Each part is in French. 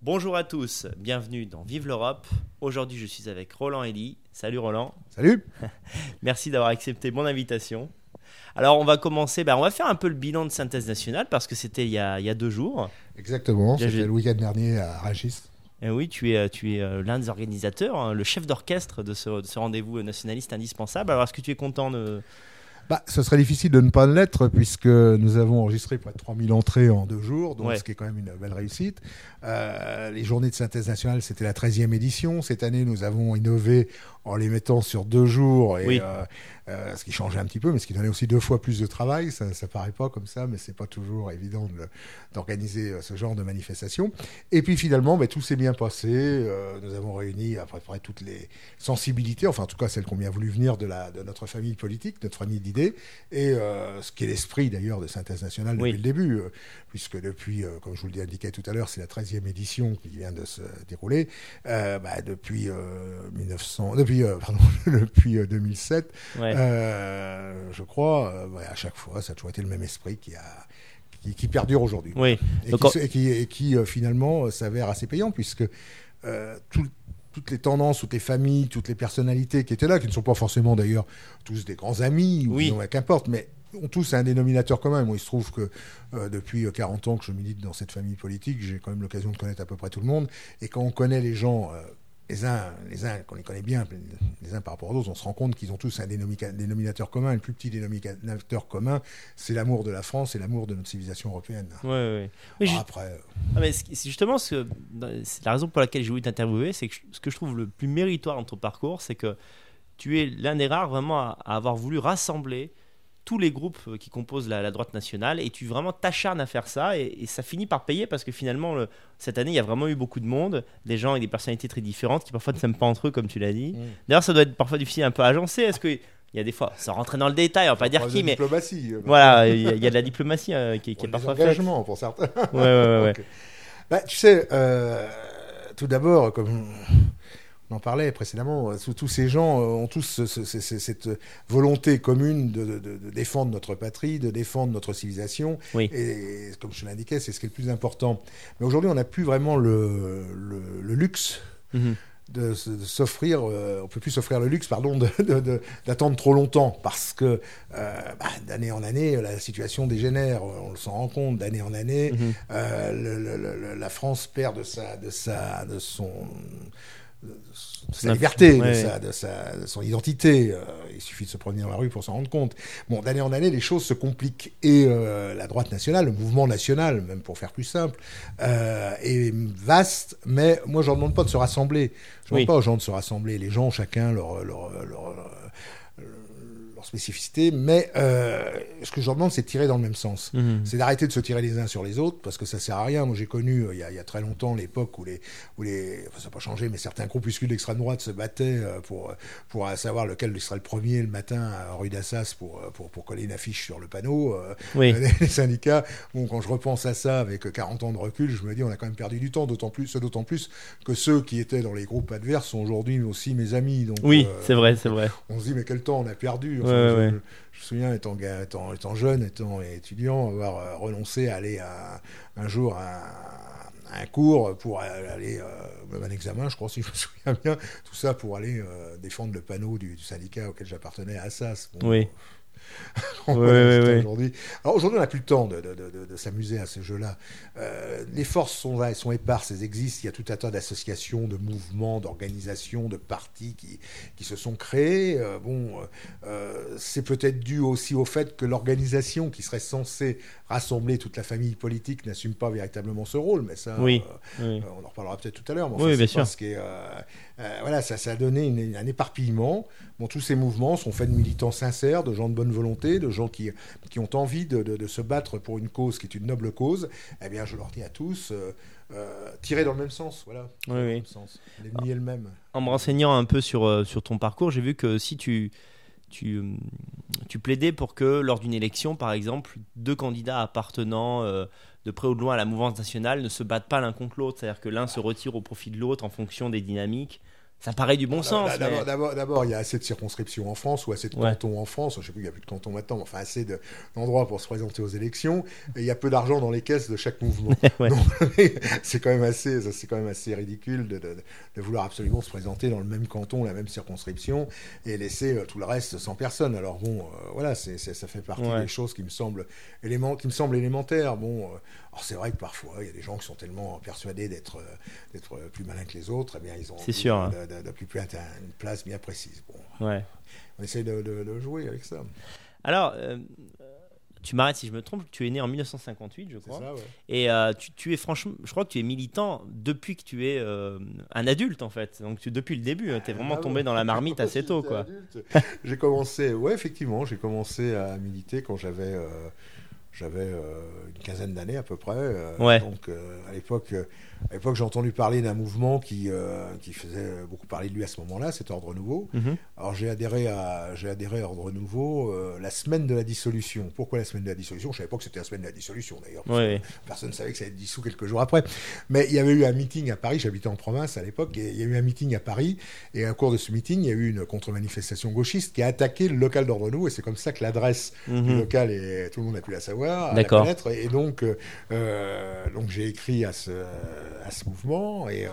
Bonjour à tous, bienvenue dans Vive l'Europe. Aujourd'hui, je suis avec Roland Elie. Salut Roland. Salut. Merci d'avoir accepté mon invitation. Alors, on va commencer, ben, on va faire un peu le bilan de synthèse nationale parce que c'était il, y a deux jours. Exactement, c'était le week-end dernier à Ragis. Et oui, tu es, tu es euh, l'un des organisateurs, hein, le chef d'orchestre de ce, de ce rendez-vous nationaliste indispensable. Alors, est-ce que tu es content de, bah, ce serait difficile de ne pas l'être puisque nous avons enregistré près de 3000 entrées en deux jours, donc ce qui est quand même une belle réussite. Euh, les journées de synthèse nationale, c'était la 13e édition. Cette année, nous avons innové en les mettant sur deux jours, et, euh, euh, ce qui changeait un petit peu, mais ce qui donnait aussi deux fois plus de travail. Ça ne paraît pas comme ça, mais c'est pas toujours évident d'organiser ce genre de manifestation. Et puis finalement, bah, tout s'est bien passé. nous avons réuni à peu près toutes les sensibilités, enfin en tout cas celles qui ont bien voulu venir de, la, de notre famille politique, notre famille d'idées, et ce qui est l'esprit d'ailleurs de synthèse nationale depuis le début, puisque depuis, comme je vous l'ai tout à l'heure, c'est la 13 édition qui vient de se dérouler, euh, bah, depuis 1900, euh, depuis euh, pardon, depuis 2007, je crois. à chaque fois, ça a toujours été le même esprit qui a qui, perdure aujourd'hui. Oui. Et, qui, et qui, finalement s'avère assez payant puisque toutes les tendances, toutes les familles, toutes les personnalités qui étaient là, qui ne sont pas forcément d'ailleurs tous des grands amis, oui. ou qu'importe, mais ont tous un dénominateur commun. Moi, il se trouve que euh, depuis 40 ans que je milite dans cette famille politique, j'ai quand même l'occasion de connaître à peu près tout le monde. Et quand on connaît les gens, euh, les uns, les uns, qu'on les connaît bien, les uns par rapport aux autres, on se rend compte qu'ils ont tous un dénominateur commun. Le plus petit dénominateur commun, c'est l'amour de la France et l'amour de notre civilisation européenne. Ouais, oui, après. Euh, ah, mais c'est justement ce c'est la raison pour laquelle j'ai voulu t'interviewer, c'est que ce que je trouve le plus méritoire dans ton parcours, c'est que tu es l'un des rares vraiment à avoir voulu rassembler tous les groupes euh, qui composent la, droite nationale et tu vraiment t'acharnes à faire ça et, ça finit par payer parce que finalement cette année il y a vraiment eu beaucoup de monde, des gens avec des personnalités très différentes qui parfois ne s'aiment pas entre eux comme tu l'as dit. Mm. D'ailleurs ça doit être parfois difficile un peu à agencer. Est-ce que il y a des fois, sans rentrer dans le détail, on va pas dire qui, mais diplomatie. Euh, voilà, il y, a de la diplomatie euh, qui, qui est parfois faite. pour certains. Ouais, ouais, ouais. bah, tu sais, tout d'abord, comme on en parlait précédemment, euh, tous ces gens euh, ont tous cette volonté commune de, défendre notre patrie, de défendre notre civilisation. Et comme je l'indiquais, c'est ce qui est le plus important. Mais aujourd'hui, on n'a plus vraiment le, luxe. Mhm. de, s'offrir, euh, on peut plus s'offrir le luxe, pardon, d'attendre trop longtemps parce que bah, d'année en année, la situation dégénère, on s'en rend compte, d'année en année, mhm. la France perd de sa, de sa, de son de sa liberté, de, sa, de, son identité. Euh, il suffit de se promener dans la rue pour s'en rendre compte. Bon, d'année en année, les choses se compliquent. Et euh, la droite nationale, le mouvement national, même pour faire plus simple, euh, est vaste. Mais moi, je ne demande pas de se rassembler. Je ne demande pas aux gens de se rassembler. Les gens, chacun leur, leur, leur spécificité, mais euh, ce que je leur demande, c'est de tirer dans le même sens. Mhm. C'est d'arrêter de se tirer les uns sur les autres, parce que ça sert à rien. Moi, j'ai connu, euh, il, y a, il, y a, très longtemps, l'époque où les, où les, enfin, ça n'a pas changé, mais certains groupuscules d'extrême droite se battaient euh, pour, pour savoir lequel serait le premier le matin à rue d'Assas pour, pour, pour, coller une affiche sur le panneau. Oui. Les, syndicats, bon, quand je repense à ça avec 40 ans de recul, je me dis, on a quand même perdu du temps, d'autant plus, d'autant plus que ceux qui étaient dans les groupes adverses sont aujourd'hui aussi mes amis. Donc, oui, c'est vrai, c'est vrai. On se dit, mais quel temps on a perdu je, me souviens, étant, étant, étant, jeune, étant étudiant, avoir euh, renoncé à aller un jour à, un cours pour aller, euh, un examen, je crois, si je me souviens bien, tout ça pour aller euh, défendre le panneau du, syndicat auquel j'appartenais à Assas. oui. aujourd'hui. Alors aujourd'hui, on n'a plus le temps de, s'amuser à ce jeu-là. Euh, les forces sont là, elles sont éparses, elles existent. Il y a tout un tas d'associations, de mouvements, d'organisations, de partis qui, qui se sont créés. Euh, bon, euh, c'est peut-être dû aussi au fait que l'organisation qui serait censée rassembler toute la famille politique n'assume pas véritablement ce rôle. Mais ça, oui, on en reparlera peut-être tout à l'heure. oui, bien sûr. Voilà, ça, ça a donné un éparpillement. Bon, tous ces mouvements sont faits de militants sincères, de gens de bonne volonté, de gens qui, qui ont envie de, de, se battre pour une cause qui est une noble cause. Eh bien, je leur dis à tous, euh, euh tirez dans le même sens. Voilà. Oui, L'ennemi est le même. En me renseignant un peu sur, euh, sur ton parcours, j'ai vu que si tu, tu, tu plaidais pour que lors d'une élection, par exemple, deux candidats appartenant euh, de près ou de loin à la mouvance nationale ne se battent pas l'un contre l'autre, c'est-à-dire que l'un se retire au profit de l'autre en fonction des dynamiques Ça paraît du bon sens. D'abord, mais- d'abord- d'abord, il y a assez de circonscriptions en France ou assez de Ouais. cantons en France. Je sais plus, il n'y a plus de cantons maintenant, mais enfin assez de- d'endroits pour se présenter aux élections. Et il y a peu d'argent dans les caisses de chaque mouvement. Ouais. C'est quand même assez, c'est quand même assez ridicule de, de- de vouloir absolument se présenter dans le même canton, la même circonscription, et laisser euh, tout le reste sans personne. Alors bon, euh, voilà, c'est, ça fait partie Ouais. des choses qui me semblent éléments, qui me semblent élémentaires. Bon, euh, alors c'est vrai que parfois il y a des gens qui sont tellement persuadés d'être, euh, d'être plus malins que les autres, eh bien ils ont hein. d'occuper un- une place bien précise. Bon, Ouais. on essaye de, de- de jouer avec ça. Alors, euh, tu m'arrêtes si je me trompe, tu es né en 1958, je crois. ça, ouais. Et euh, tu, tu es franchement, je crois que tu es militant depuis que tu es euh, un adulte en fait. Donc tu, depuis le début, tu es vraiment Ah, tombé ouais. dans la marmite assez tôt quoi. J'ai commencé, ouais, effectivement, j'ai commencé à militer quand j'avais j'avais euh, une quinzaine d'années à peu près. euh, Ouais. Donc euh, à l'époque, à l'époque, j'ai entendu parler d'un mouvement qui euh, qui faisait beaucoup parler de lui à ce moment-là, c'était Ordre Nouveau. Mhm. Alors j'ai adhéré à j'ai adhéré à Ordre Nouveau euh, la semaine de la dissolution. Pourquoi la semaine de la dissolution? Je savais pas que c'était la semaine de la dissolution d'ailleurs. Ouais. Personne ne savait que ça allait être dissous quelques jours après. Mais il y avait eu un meeting à Paris. J'habitais en province à l'époque et il y a eu un meeting à Paris. Et au cours de ce meeting, il y a eu une contre-manifestation gauchiste qui a attaqué le local d'Ordre Nouveau. Et c'est comme ça que l'adresse du Mhm. local et tout le monde a pu la savoir, à la connaître. Et donc, euh, donc j'ai écrit à ce à ce mouvement et euh,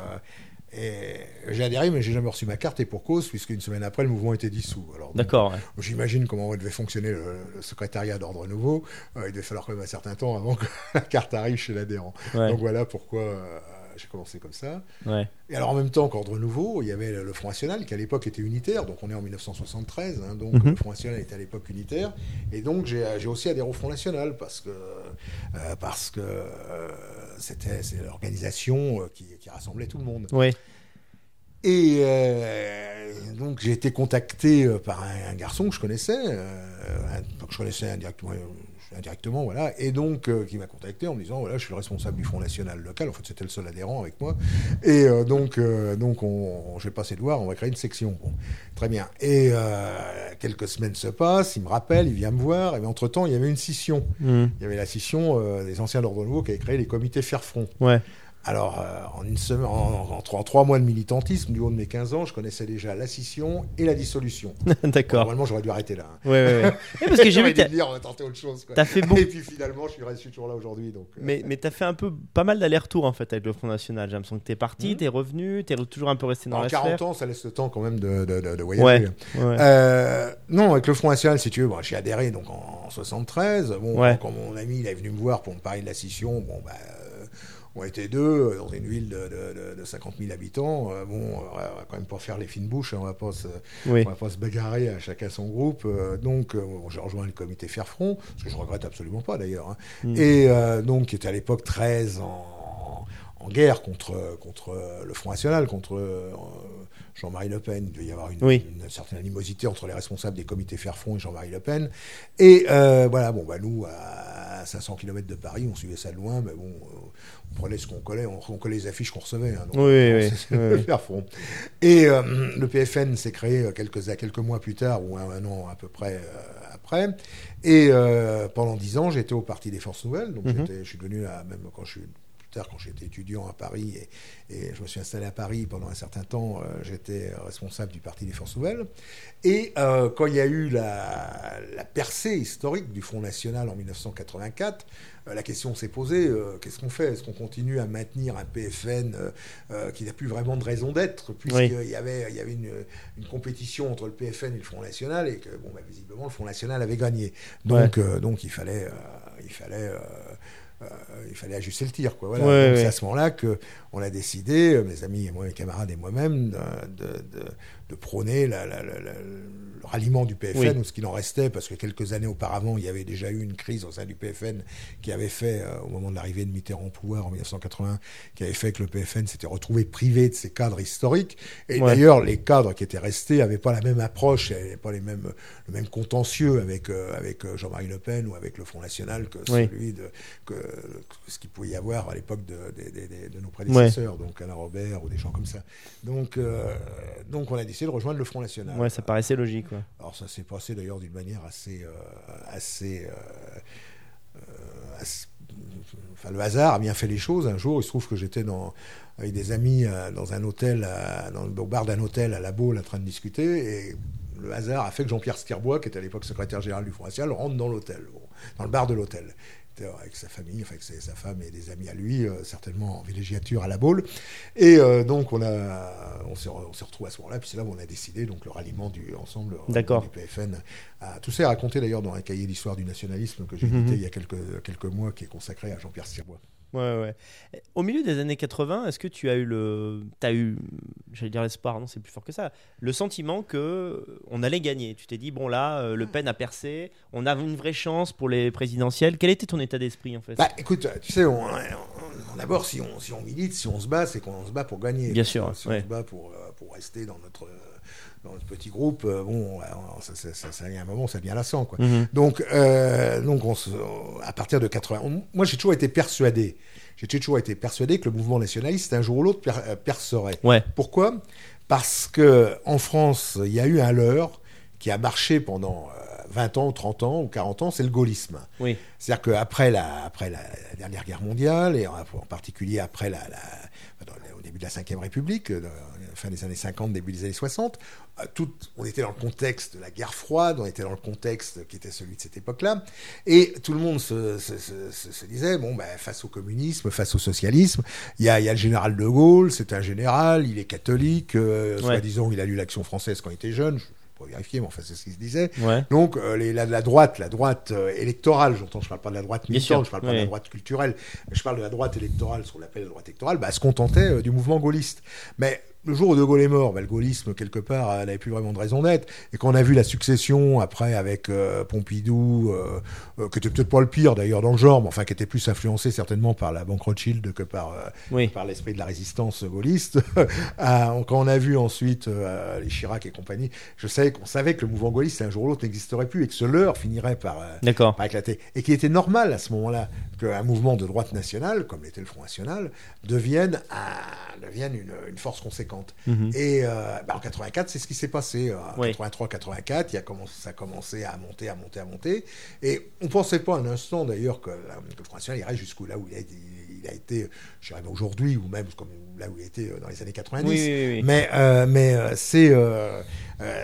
et j'ai adhéré, mais j'ai jamais reçu ma carte et pour cause, puisqu'une semaine après, le mouvement était dissous. Alors, D'accord. ouais. J'imagine comment devait fonctionner le, le secrétariat d'ordre nouveau. Euh, il devait falloir quand même un certain temps avant que la carte arrive chez l'adhérent. Ouais. Donc voilà pourquoi euh, j'ai commencé comme ça. Ouais. Et alors en même temps qu'Ordre Nouveau, il y avait le, Front National qui à l'époque était unitaire, donc on est en 1973, hein, donc Mhm. le Front National était à l'époque unitaire, et donc j'ai j'ai aussi adhéré au Front National parce que euh, parce que euh, c'était c'est l'organisation euh, qui, qui rassemblait tout le monde. Ouais. Et euh, donc j'ai été contacté euh, par un, un garçon que je connaissais, euh, un- que je connaissais indirectement, euh, indirectement voilà, et donc euh, qui m'a contacté en me disant voilà je suis le responsable du Front National local, en fait c'était le seul adhérent avec moi, et euh, donc euh, donc on, j'ai passé de voir, on va créer une section, bon, très bien. Et quelques semaines se passent, il me rappelle, il vient me voir, et entre temps il y avait une scission, Mhm. il y avait la scission des anciens d'ordre nouveau qui avaient créé les comités faire front. Ouais. Alors, euh, en, une semaine, en, en trois, en trois mois de militantisme, du haut de mes 15 ans, je connaissais déjà la scission et la dissolution. D'accord. Normalement, j'aurais dû arrêter là. hein. Ouais, ouais, ouais. Parce que j'ai vu dû dire, on va tenter autre chose. quoi. t'as fait beaucoup. Et puis finalement, je suis resté toujours là aujourd'hui. Donc, euh, Mais, mais t'as fait un peu pas mal d'allers-retours en fait avec le Front National. J'ai l'impression que t'es parti, Mhm. t'es revenu, t'es toujours un peu resté dans en la 40 sphère. ans, ça laisse le temps quand même de, de, de- de voyager. Ouais. Ouais. Euh, non, avec le Front National, si tu veux, bon, j'ai adhéré donc en, en 73. Bon, quand mon ami il est venu me voir pour me parler de la scission, bon, bah, euh, on était deux euh, dans une ville de, de, de, de 50 000 habitants. Euh, bon, euh, on va quand même pas faire les fines bouches, hein, on va pas se, Oui. on va pas se bagarrer à chacun son groupe. euh, donc, bon, j'ai rejoint le comité Faire Front, ce que je regrette absolument pas d'ailleurs. hein. Mm. Et euh, donc, qui était à l'époque très en, en guerre contre, contre le Front National, contre Jean-Marie Le Pen. Il devait y avoir une, Oui. une certaine animosité entre les responsables des comités Faire Front et Jean-Marie Le Pen. Et euh, voilà, bon, bah, nous, à 500 km de Paris, on suivait ça de loin, mais bon, euh, on prenait ce qu'on collait, on, on collait les affiches qu'on recevait. hein, donc, Oui, euh, oui, oui, le. Et euh, le PFN s'est créé euh, quelques, quelques mois plus tard, ou un, un an à peu près euh, après. Et euh, pendant dix ans, j'étais au Parti des Forces Nouvelles. Donc, Mhm. je suis devenu, à- même quand je suis quand j'étais étudiant à Paris et, et je me suis installé à Paris pendant un certain temps, euh, j'étais responsable du Parti des Forces Nouvelles. Et euh, quand il y a eu la, la percée historique du Front National en 1984, euh, la question s'est posée qu'est-ce qu'on fait? Est-ce qu'on continue à maintenir un PFN qui n'a plus vraiment de raison d'être, puisqu'il Oui. y avait, il y avait une, une compétition entre le PFN et le Front National, et que bon, bah, visiblement le Front National avait gagné. Donc, donc il fallait, il fallait. Euh, il fallait ajuster le tir, quoi. Voilà. Ouais, Donc, ouais. C'est à ce moment-là que on a décidé, euh, mes amis et moi, mes camarades et moi-même, de, de, de- de prôner la- la- la- ralliement du PFN Oui. ou ce qu'il en restait, parce que quelques années auparavant, il y avait déjà eu une crise au sein du PFN qui avait fait, euh, au moment de l'arrivée de Mitterrand au pouvoir en 1980, qui avait fait que le PFN s'était retrouvé privé de ses cadres historiques. Et Ouais. d'ailleurs, les cadres qui étaient restés n'avaient pas la même approche, n'avaient pas les mêmes, le même contentieux avec, euh, avec euh, Jean-Marie Le Pen ou avec le Front National que Oui. celui de que, que ce qu'il pouvait y avoir à l'époque de, de- de- de- de nos prédécesseurs, donc Alain Robert ou des gens comme ça. Donc, euh, donc on a décidé de rejoindre le Front National. Ouais, ça paraissait logique. Alors ça s'est passé d'ailleurs d'une manière assez, euh, euh, euh, le hasard a bien fait les choses. Un jour, il se trouve que j'étais avec des amis dans un hôtel, dans le bar d'un hôtel à La Baule, en train de discuter, et le hasard a fait que Jean-Pierre Stirbois, qui était à l'époque secrétaire général du Front National, rentre dans l'hôtel, dans le bar de l'hôtel avec sa famille, enfin, avec sa femme et des amis à lui, euh, certainement en villégiature à la Baule. Et euh, donc, on, a, on s'est, retrouvé à ce moment-là, puis c'est là où on a décidé donc, le ralliement du, ensemble D'accord. du PFN. À, tout ça est raconté d'ailleurs dans un cahier d'histoire du nationalisme que j'ai mhm. édité il y a quelques, quelques mois, qui est consacré à Jean-Pierre Stirbois. Ouais, ouais. Au milieu des années 80, est-ce que tu as eu le. Tu as eu, j'allais dire l'espoir, non, c'est plus fort que ça. Le sentiment que on allait gagner? Tu t'es dit, bon, là, euh, Le Pen a percé, on a une vraie chance pour les présidentielles. Quel était ton état d'esprit, en fait? Bah, écoute, tu sais, on, d'abord, si on, si on milite, si on se bat, c'est qu'on se bat pour gagner. Bien sûr. Si on se bat pour, euh, pour rester dans notre dans notre petit groupe, euh, bon, ça, ça, ça, ça, un moment, ça devient lassant, quoi. Mhm. Donc, euh, donc on à partir de 80, moi j'ai toujours été persuadé, j'ai toujours été persuadé que le mouvement nationaliste, un jour ou l'autre, euh, percerait. Ouais. Pourquoi? Parce que en France, il y a eu un leurre qui a marché pendant 20 ans, 30 ans ou 40 ans, c'est le gaullisme. Oui. C'est-à-dire qu'après la, après la, dernière guerre mondiale, et en, particulier après la, au début de la Ve République, fin des années 50, début des années 60, euh, tout, on était dans le contexte de la guerre froide, on était dans le contexte qui était celui de cette époque-là, et tout le monde se, se, se, disait, bon, ben, face au communisme, face au socialisme, il y a, y a, le général de Gaulle, c'est un général, il est catholique, euh, soi-disant il a lu l'Action française quand il était jeune, pour vérifier, mais enfin c'est ce qui se disait. Donc euh, les, la, droite, la droite euh, électorale, j'entends, je parle pas de la droite militante, je parle pas de la droite culturelle, je parle de la droite électorale, ce qu'on appelle la droite électorale, bah, se contentait du mouvement gaulliste. Mais le jour où De Gaulle est mort, ben, le gaullisme, quelque part, n'avait plus vraiment de raison d'être. Et quand on a vu la succession, après, avec euh, Pompidou, euh, euh, qui était peut-être pas le pire d'ailleurs dans le genre, mais enfin qui était plus influencé certainement par la Banque Rothschild que par, par l'esprit de la résistance gaulliste. quand on a vu ensuite les Chirac et compagnie, je savais qu'on savait que le mouvement gaulliste, un jour ou l'autre, n'existerait plus et que ce leurre finirait par, par éclater. Et qu'il était normal à ce moment-là qu'un mouvement de droite nationale, comme l'était le Front National, devienne, devienne une, une force conséquente. Mhm. Et euh, bah, en 84, c'est ce qui s'est passé. Euh, en 83-84, il a commencé, ça a commencé à monter, à monter, à monter. Et on ne pensait pas un instant d'ailleurs que, le Front National irait jusqu'où là où il a, il a été, je dirais aujourd'hui, ou même comme là où il était euh, dans les années 90. mais mais c'est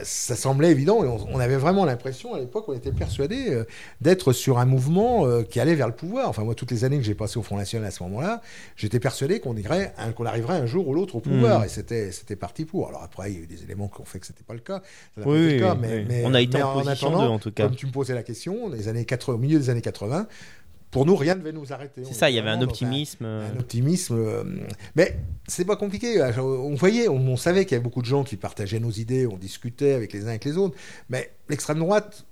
ça semblait évident et on, avait vraiment l'impression à l'époque, on était persuadé d'être sur un mouvement qui allait vers le pouvoir. Enfin moi, toutes les années que j'ai passées au Front National à ce moment-là, j'étais persuadé qu'on irait, qu'on arriverait un jour ou l'autre au pouvoir mhm. et c'était c'était parti pour. Alors après, il y a eu des éléments qui ont fait que c'était pas le cas. Oui, cas mais, on a été en, position en, en tout cas. Comme tu me posais la question, les années 80, au milieu des années 80, pour nous, rien ne devait nous arrêter. C'est ça, il y avait un optimisme. Un, optimisme. Euh, mais c'est pas compliqué. On voyait, on, savait qu'il y avait beaucoup de gens qui partageaient nos idées, on discutait avec les uns avec les autres. Mais l'extrême droite,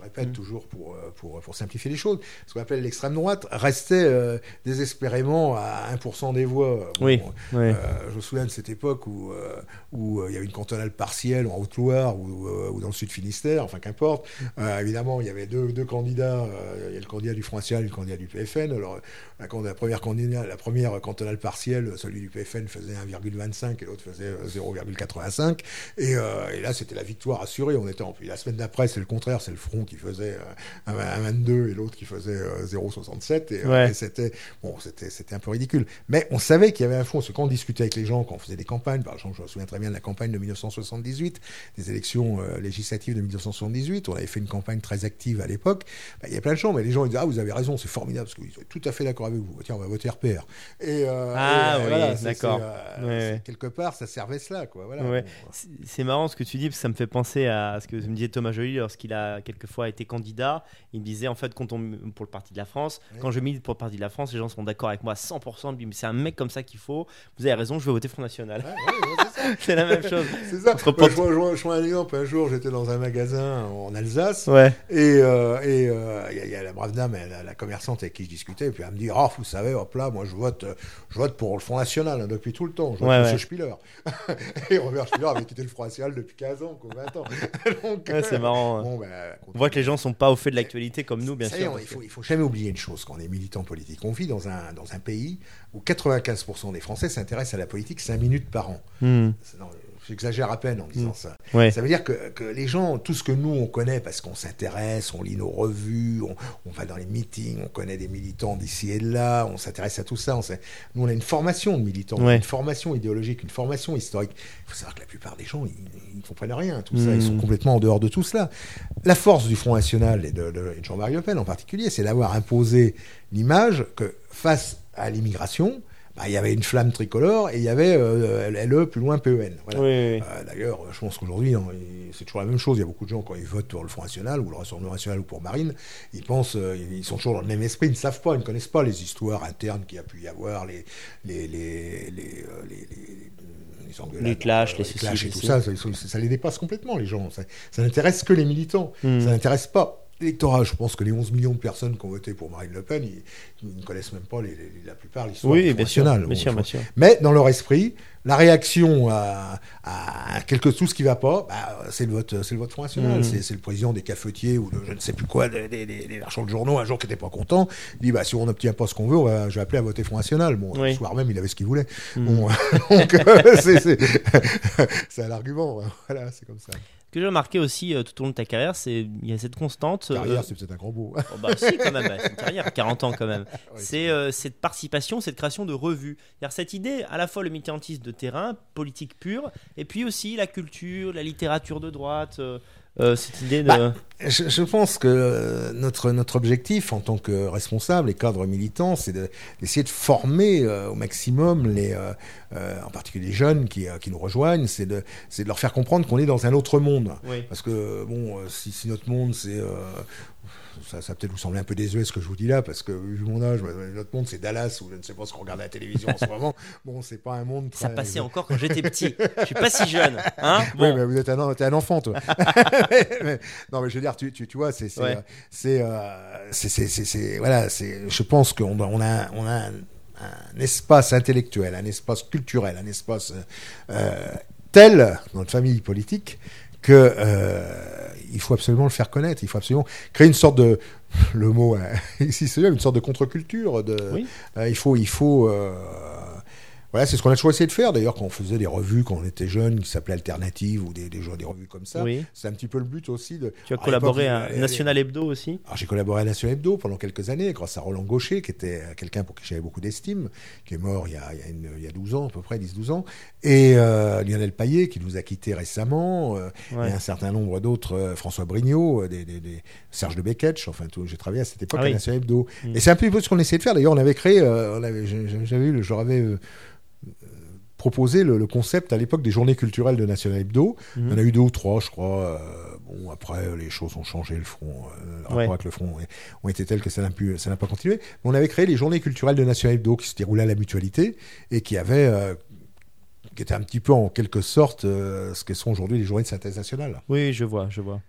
je répète mm. toujours pour, euh, pour, pour, simplifier les choses, ce qu'on appelle l'extrême droite restait euh, désespérément à 1% des voix. oui, euh, je me souviens de cette époque où, où il y avait une cantonale partielle en Haute-Loire ou, ou, dans le Sud Finistère, enfin qu'importe. évidemment, il y avait deux, deux candidats, il y a le candidat du Front National et le candidat du PFN. Alors, la, la, première, candidat, la première cantonale partielle, celui du PFN faisait 1,25 et l'autre faisait 0,85. Et, et, là, c'était la victoire assurée. On était en... La semaine d'après, c'est le contraire, c'est le Front qui faisait euh, un, 22 et l'autre qui faisait 0,67. Euh, et, euh, et c'était bon, c'était un peu ridicule. Mais on savait qu'il y avait un fond. Parce que quand on discutait avec les gens, quand on faisait des campagnes, par exemple, je me souviens très bien de la campagne de 1978, des élections législatives de 1978, on avait fait une campagne très active à l'époque. Bah, il y a plein de gens, mais les gens ils disaient Ah, vous avez raison, c'est formidable, parce qu'ils sont tout à fait d'accord avec vous. Tiens, on va voter RPR. Et, ah, oui, d'accord. Quelque part, ça servait cela. Quoi. Voilà, C'est marrant ce que tu dis, parce que ça me fait penser à ce que me disait Thomas Joly lorsqu'il a quelquefois été candidat, il me disait en fait quand on pour le parti de la France, quand je milite pour le parti de la France, les gens sont d'accord avec moi à 100%. Mais c'est un mec comme ça qu'il faut. Vous avez raison, je vais voter Front National. c'est la même chose. C'est ça. je, vois, un exemple. Un jour, j'étais dans un magasin en Alsace. Ouais. Et euh, et euh, il y, a la brave dame, la, commerçante avec qui je discutais, et puis elle me dit, oh, vous savez, hop là, moi je vote, je vote pour le Front National hein, depuis tout le temps. Je vote ouais, pour Spiller. et Robert Spiller avait quitté le Front National depuis 15 ans, quoi, 20 ans. Donc, c'est marrant. Bon, ben, on voit que les gens sont pas au fait de l'actualité comme nous, bien sûr. il, faut, il faut jamais oublier une chose quand on est militant politique. On vit dans un, dans un pays où 95% des Français s'intéressent à la politique 5 minutes par an. Hmm. J'exagère à peine en disant Mm. ça. Ouais. Ça veut dire que, que les gens, tout ce que nous on connaît, parce qu'on s'intéresse, on lit nos revues, on, on va dans les meetings, on connaît des militants d'ici et de là, on s'intéresse à tout ça. On nous on a une formation de militants, Ouais. une formation idéologique, une formation historique. Il faut savoir que la plupart des gens, ils ne comprennent rien tout ça, ils Mm. sont complètement en dehors de tout cela. La force du Front National et de, de- et de Jean-Marie Le Pen en particulier, c'est d'avoir imposé l'image que face à l'immigration, bah, il y avait une flamme tricolore et il y avait euh, LE plus loin PEN. Voilà. Oui, oui, oui. Euh, D'ailleurs, je pense qu'aujourd'hui, hein, c'est toujours la même chose. Il y a beaucoup de gens, quand ils votent pour le Front National ou le Rassemblement National ou pour Marine, ils pensent, euh, ils sont toujours dans le même esprit, ils ne savent pas, ils ne connaissent pas les histoires internes qu'il y a pu y avoir, les, les, les, les, les- les- les Les clashs, clashs et tout ça, ça, les dépasse complètement, les gens. Ça, ça n'intéresse que les militants. Mm. Ça n'intéresse pas l'électorat. Je pense que les 11 millions de personnes qui ont voté pour Marine Le Pen, ils, ils ne connaissent même pas les- les- la plupart l'histoire Oui, Front bien sûr, National. bien Bon, sûr, sûr. mais dans leur esprit, la réaction à, à quelque tout ce qui va pas, bah, c'est le vote, c'est le vote Front National. Mhm. C'est, le président des cafetiers ou de je ne sais plus quoi, des, des, des- des marchands de journaux un jour qui n'était pas content. Il dit bah si on n'obtient pas ce qu'on veut, on va- je vais appeler à voter Front National. Bon, Oui. le soir même, il avait ce qu'il voulait. Bon, donc euh, c'est, un argument. Voilà, c'est comme ça. Ce que j'ai remarqué aussi euh, tout au long de ta carrière, c'est il y a cette constante. euh, Carrière, c'est peut-être un grand mot. oh, bah si, quand même, bah, c'est une carrière, 40 ans quand même. C'est euh, cette participation, cette création de revues. C'est-à-dire cette idée, à la fois le militantisme de terrain, politique pure, et puis aussi la culture, la littérature de droite, euh, cette idée de. Bah, Je, je pense que euh, notre, notre objectif en tant que responsable et cadre militant, c'est de- d'essayer de former euh, au maximum les, euh, en particulier les jeunes qui, qui nous rejoignent, c'est de, de leur faire comprendre qu'on est dans un autre monde. oui. Parce que, bon, si, si notre monde, c'est. Euh, ça, ça peut-être vous sembler un peu désuet ce que je vous dis là, parce que vu mon âge, euh, notre monde c'est Dallas, ou je ne sais pas ce qu'on regarde à la télévision en ce moment. Bon, c'est pas un monde. Ça passait encore quand j'étais petit. Je suis pas si jeune. Hein oui, mais vous êtes un, t'es un enfant, toi. Mais- non, mais je veux dire, tu, tu, tu vois, c'est, c'est, Ouais. euh, euh, voilà, je pense qu'on a, on a, on a un, un espace intellectuel, un espace culturel, un espace euh, euh, tel dans notre famille politique que euh, il faut absolument le faire connaître. Il faut absolument créer une sorte de, le mot hein, ici c'est une sorte de contre-culture. De, Oui. euh, il faut, il faut. Euh, voilà, c'est ce qu'on a essayé de faire. D'ailleurs, quand on faisait des revues quand on était jeune, qui s'appelaient Alternatives ou des, des, des revues comme ça, Oui. c'est un petit peu le but aussi de. Tu as collaboré à National Hebdo aussi? alors j'ai collaboré à National Hebdo pendant quelques années grâce à Roland Gaucher, qui était quelqu'un pour qui j'avais beaucoup d'estime, qui est mort il y a, il y a, une- il y a 12 ans à peu près, 10-12 ans, et euh, Lionel Payet qui nous a quittés récemment, euh, Ouais. et un certain nombre d'autres, euh, François Brignot, euh, des, Serge de Beketch, enfin tout, j'ai travaillé à cette époque Ah à oui. National Hebdo. Mm. Et c'est un peu ce qu'on essayait de faire. D'ailleurs, on avait créé, euh, on avait, j'avais eu, je leur avais euh, euh, proposé le, le concept à l'époque des journées culturelles de National Hebdo. Il y en a eu deux ou trois, je crois. euh, bon, après, les choses ont changé, le front, euh, le rapport Ouais. avec le front ont été tels que ça n'a pu, ça n'a pas continué. Mais on avait créé les journées culturelles de National Hebdo qui se déroulaient à la mutualité et qui avaient, euh, qui étaient un petit peu en quelque sorte euh, ce que sont aujourd'hui les journées de synthèse nationale. Oui, je vois, je vois.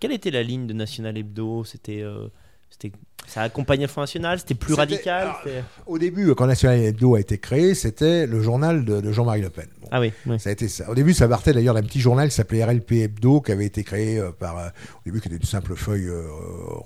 Quelle était la ligne de National Hebdo? C'était, euh, c'était, ça accompagnait le Front National C'était plus radical alors, Au début, quand National Hebdo a été créé, c'était le journal de, de Jean-Marie Le Pen. Bon. Ah oui, oui. Ça a été ça. Au début, ça partait d'ailleurs d'un petit journal qui s'appelait RLP Hebdo, qui avait été créé euh, par, euh, au début, qui était une simple feuille euh,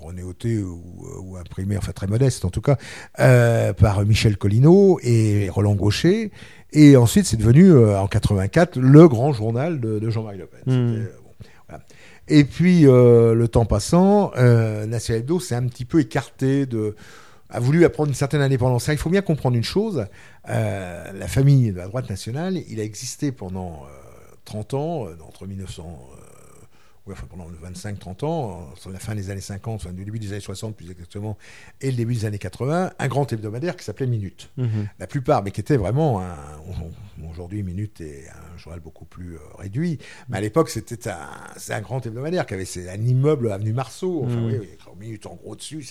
renéotée ou, euh, ou imprimée, enfin très modeste en tout cas, euh, par Michel Collineau et Roland Gaucher. Et ensuite, c'est devenu, en 84, le grand journal de, de Jean-Marie Le Pen. Hmm. C'était, euh, bon, voilà. Et puis, euh, le temps passant, euh, National Hebdo s'est un petit peu écarté de a voulu apprendre une certaine indépendance. Il faut bien comprendre une chose, euh, la famille de la droite nationale, il a existé pendant euh, 30 ans, euh, entre 1900, euh, ouais, enfin pendant 25-30 ans, entre la fin des années 50, enfin du début des années 60 plus exactement, et le début des années 80, un grand hebdomadaire qui s'appelait Minute. Mhm. La plupart, mais qui était vraiment un. Aujourd'hui, Minute est un journal beaucoup plus euh, réduit. Mais à l'époque, c'était un, grand hebdomadaire qui avait un immeuble avenue Marceau. Enfin, Mm. oui, Minute en gros dessus,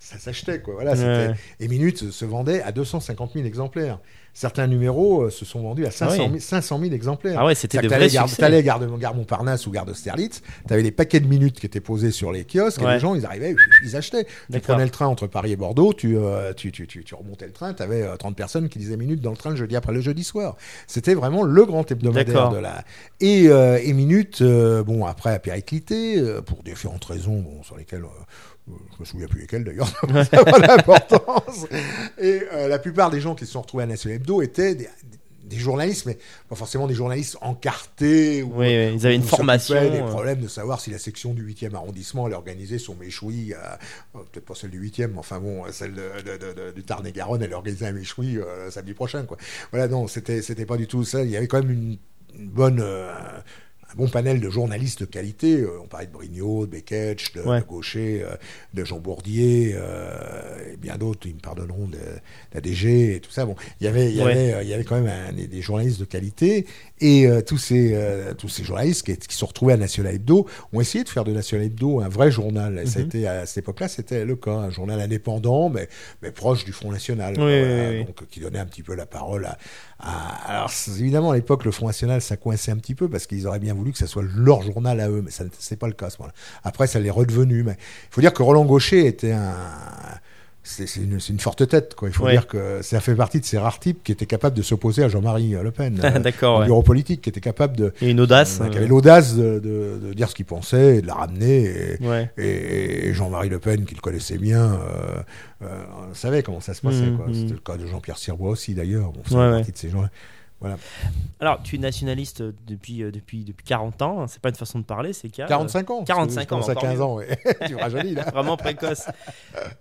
ça s'achetait, quoi. Voilà, Ouais. Et Minute se vendait à 250 000 exemplaires. Certains numéros euh, se sont vendus à 500 000, oui. 500 000 exemplaires. Ah ouais, c'était de C'est-à-dire que vrais succès. T'allais gare, gare Montparnasse ou gare d'Austerlitz, t'avais des paquets de minutes qui étaient posés sur les kiosques et les gens, ils arrivaient, ils achetaient. Tu prenais le train entre Paris et Bordeaux, tu, euh, tu, tu, tu, tu remontais le train, t'avais euh, 30 personnes qui disaient minutes dans le train le jeudi après le jeudi soir. C'était vraiment le grand hebdomadaire de la. Et, euh, et minutes, euh, bon, après a périclité, pour différentes raisons, bon, sur lesquelles. Je me souviens plus lesquelles d'ailleurs, ça n'a pas d'importance. Et euh, la plupart des gens qui se sont retrouvés à National Hebdo étaient des, des journalistes, mais pas forcément des journalistes encartés. Ou, oui, oui, ils avaient une formation. des euh. problèmes de savoir si la section du 8e arrondissement allait organiser son méchoui, euh, peut-être pas celle du 8e, mais enfin bon, celle de, de- de- de- du Tarn-et-Garonne, elle organisait un méchoui euh, samedi prochain. Quoi. Voilà, non, c'était c'était pas du tout ça. Il y avait quand même une, une bonne. Un bon panel de journalistes de qualité. Euh, on parlait de Brignot, de Beketch, de, Ouais. de Gaucher, euh, de Jean Bourdier, euh, et bien d'autres, ils me pardonneront, de, de la DG et tout ça. Bon, il y avait, il y Ouais. avait, il y avait quand même un- des, des journalistes de qualité. Et tous, ces, tous ces journalistes qui, qui sont retrouvés à National Hebdo ont essayé de faire de National Hebdo un vrai journal. Et ça a Mhm. été, à cette époque-là, c'était le cas. Un journal indépendant, mais, mais proche du Front National. Oui, Voilà, oui, oui, oui. donc, qui donnait un petit peu la parole à. À- alors, évidemment, à l'époque, le Front National, ça coinçait un petit peu parce qu'ils auraient bien voulu que ça soit leur journal à eux, mais ça c'est pas le cas à ce moment-là. Après, ça l'est redevenu. Mais il faut dire que Roland Gaucher était un. C'est une, forte tête, quoi. Il faut Ouais. dire que ça fait partie de ces rares types qui étaient capables de s'opposer à Jean-Marie Le Pen. euh, D'accord, au ouais. bureau politique, qui était capable de. Et une audace. euh, qui euh, avait l'audace de, de- de dire ce qu'il pensait et de la ramener. Et, Ouais. et, et Jean-Marie Le Pen, qui le connaissait bien, euh, euh, savait comment ça se passait. Quoi. mhm. C'était le cas de Jean-Pierre Sirbois aussi, d'ailleurs. Bon, c'est Ouais, partie de ces gens-là. Voilà. Alors, tu es nationaliste euh, depuis, euh, depuis, depuis 40 ans. hein. C'est pas une façon de parler, c'est qu'il 45 ans. 45 parce que je commence ans, à 15 encore ans, ouais. tu me rajeunis, là. Vraiment précoce.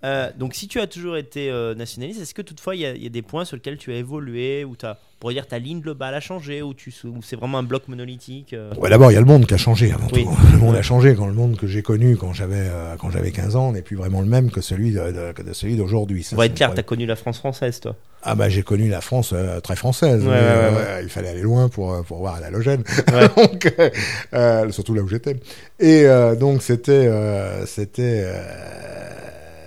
Euh, donc, si tu as toujours été euh, nationaliste, est-ce que toutefois il y, y a des points sur lesquels tu as évolué, ou t'as, pour dire ta ligne globale a changé, ou, tu, ou c'est vraiment un bloc monolithique euh Ouais, D'abord, il y a le monde qui a changé avant Oui. tout. Le monde a changé. Quand le monde que j'ai connu quand j'avais euh, quand j'avais 15 ans n'est plus vraiment le même que celui de, de- que de celui d'aujourd'hui. Ça, être clair, tu as connu la France française, toi. Ah bah j'ai connu la France euh, très française. Ouais, mais, ouais, euh, ouais, ouais, il fallait aller loin pour euh, pour voir à l'halogène. Donc euh, euh, surtout là où j'étais. Et euh, donc c'était euh, c'était euh,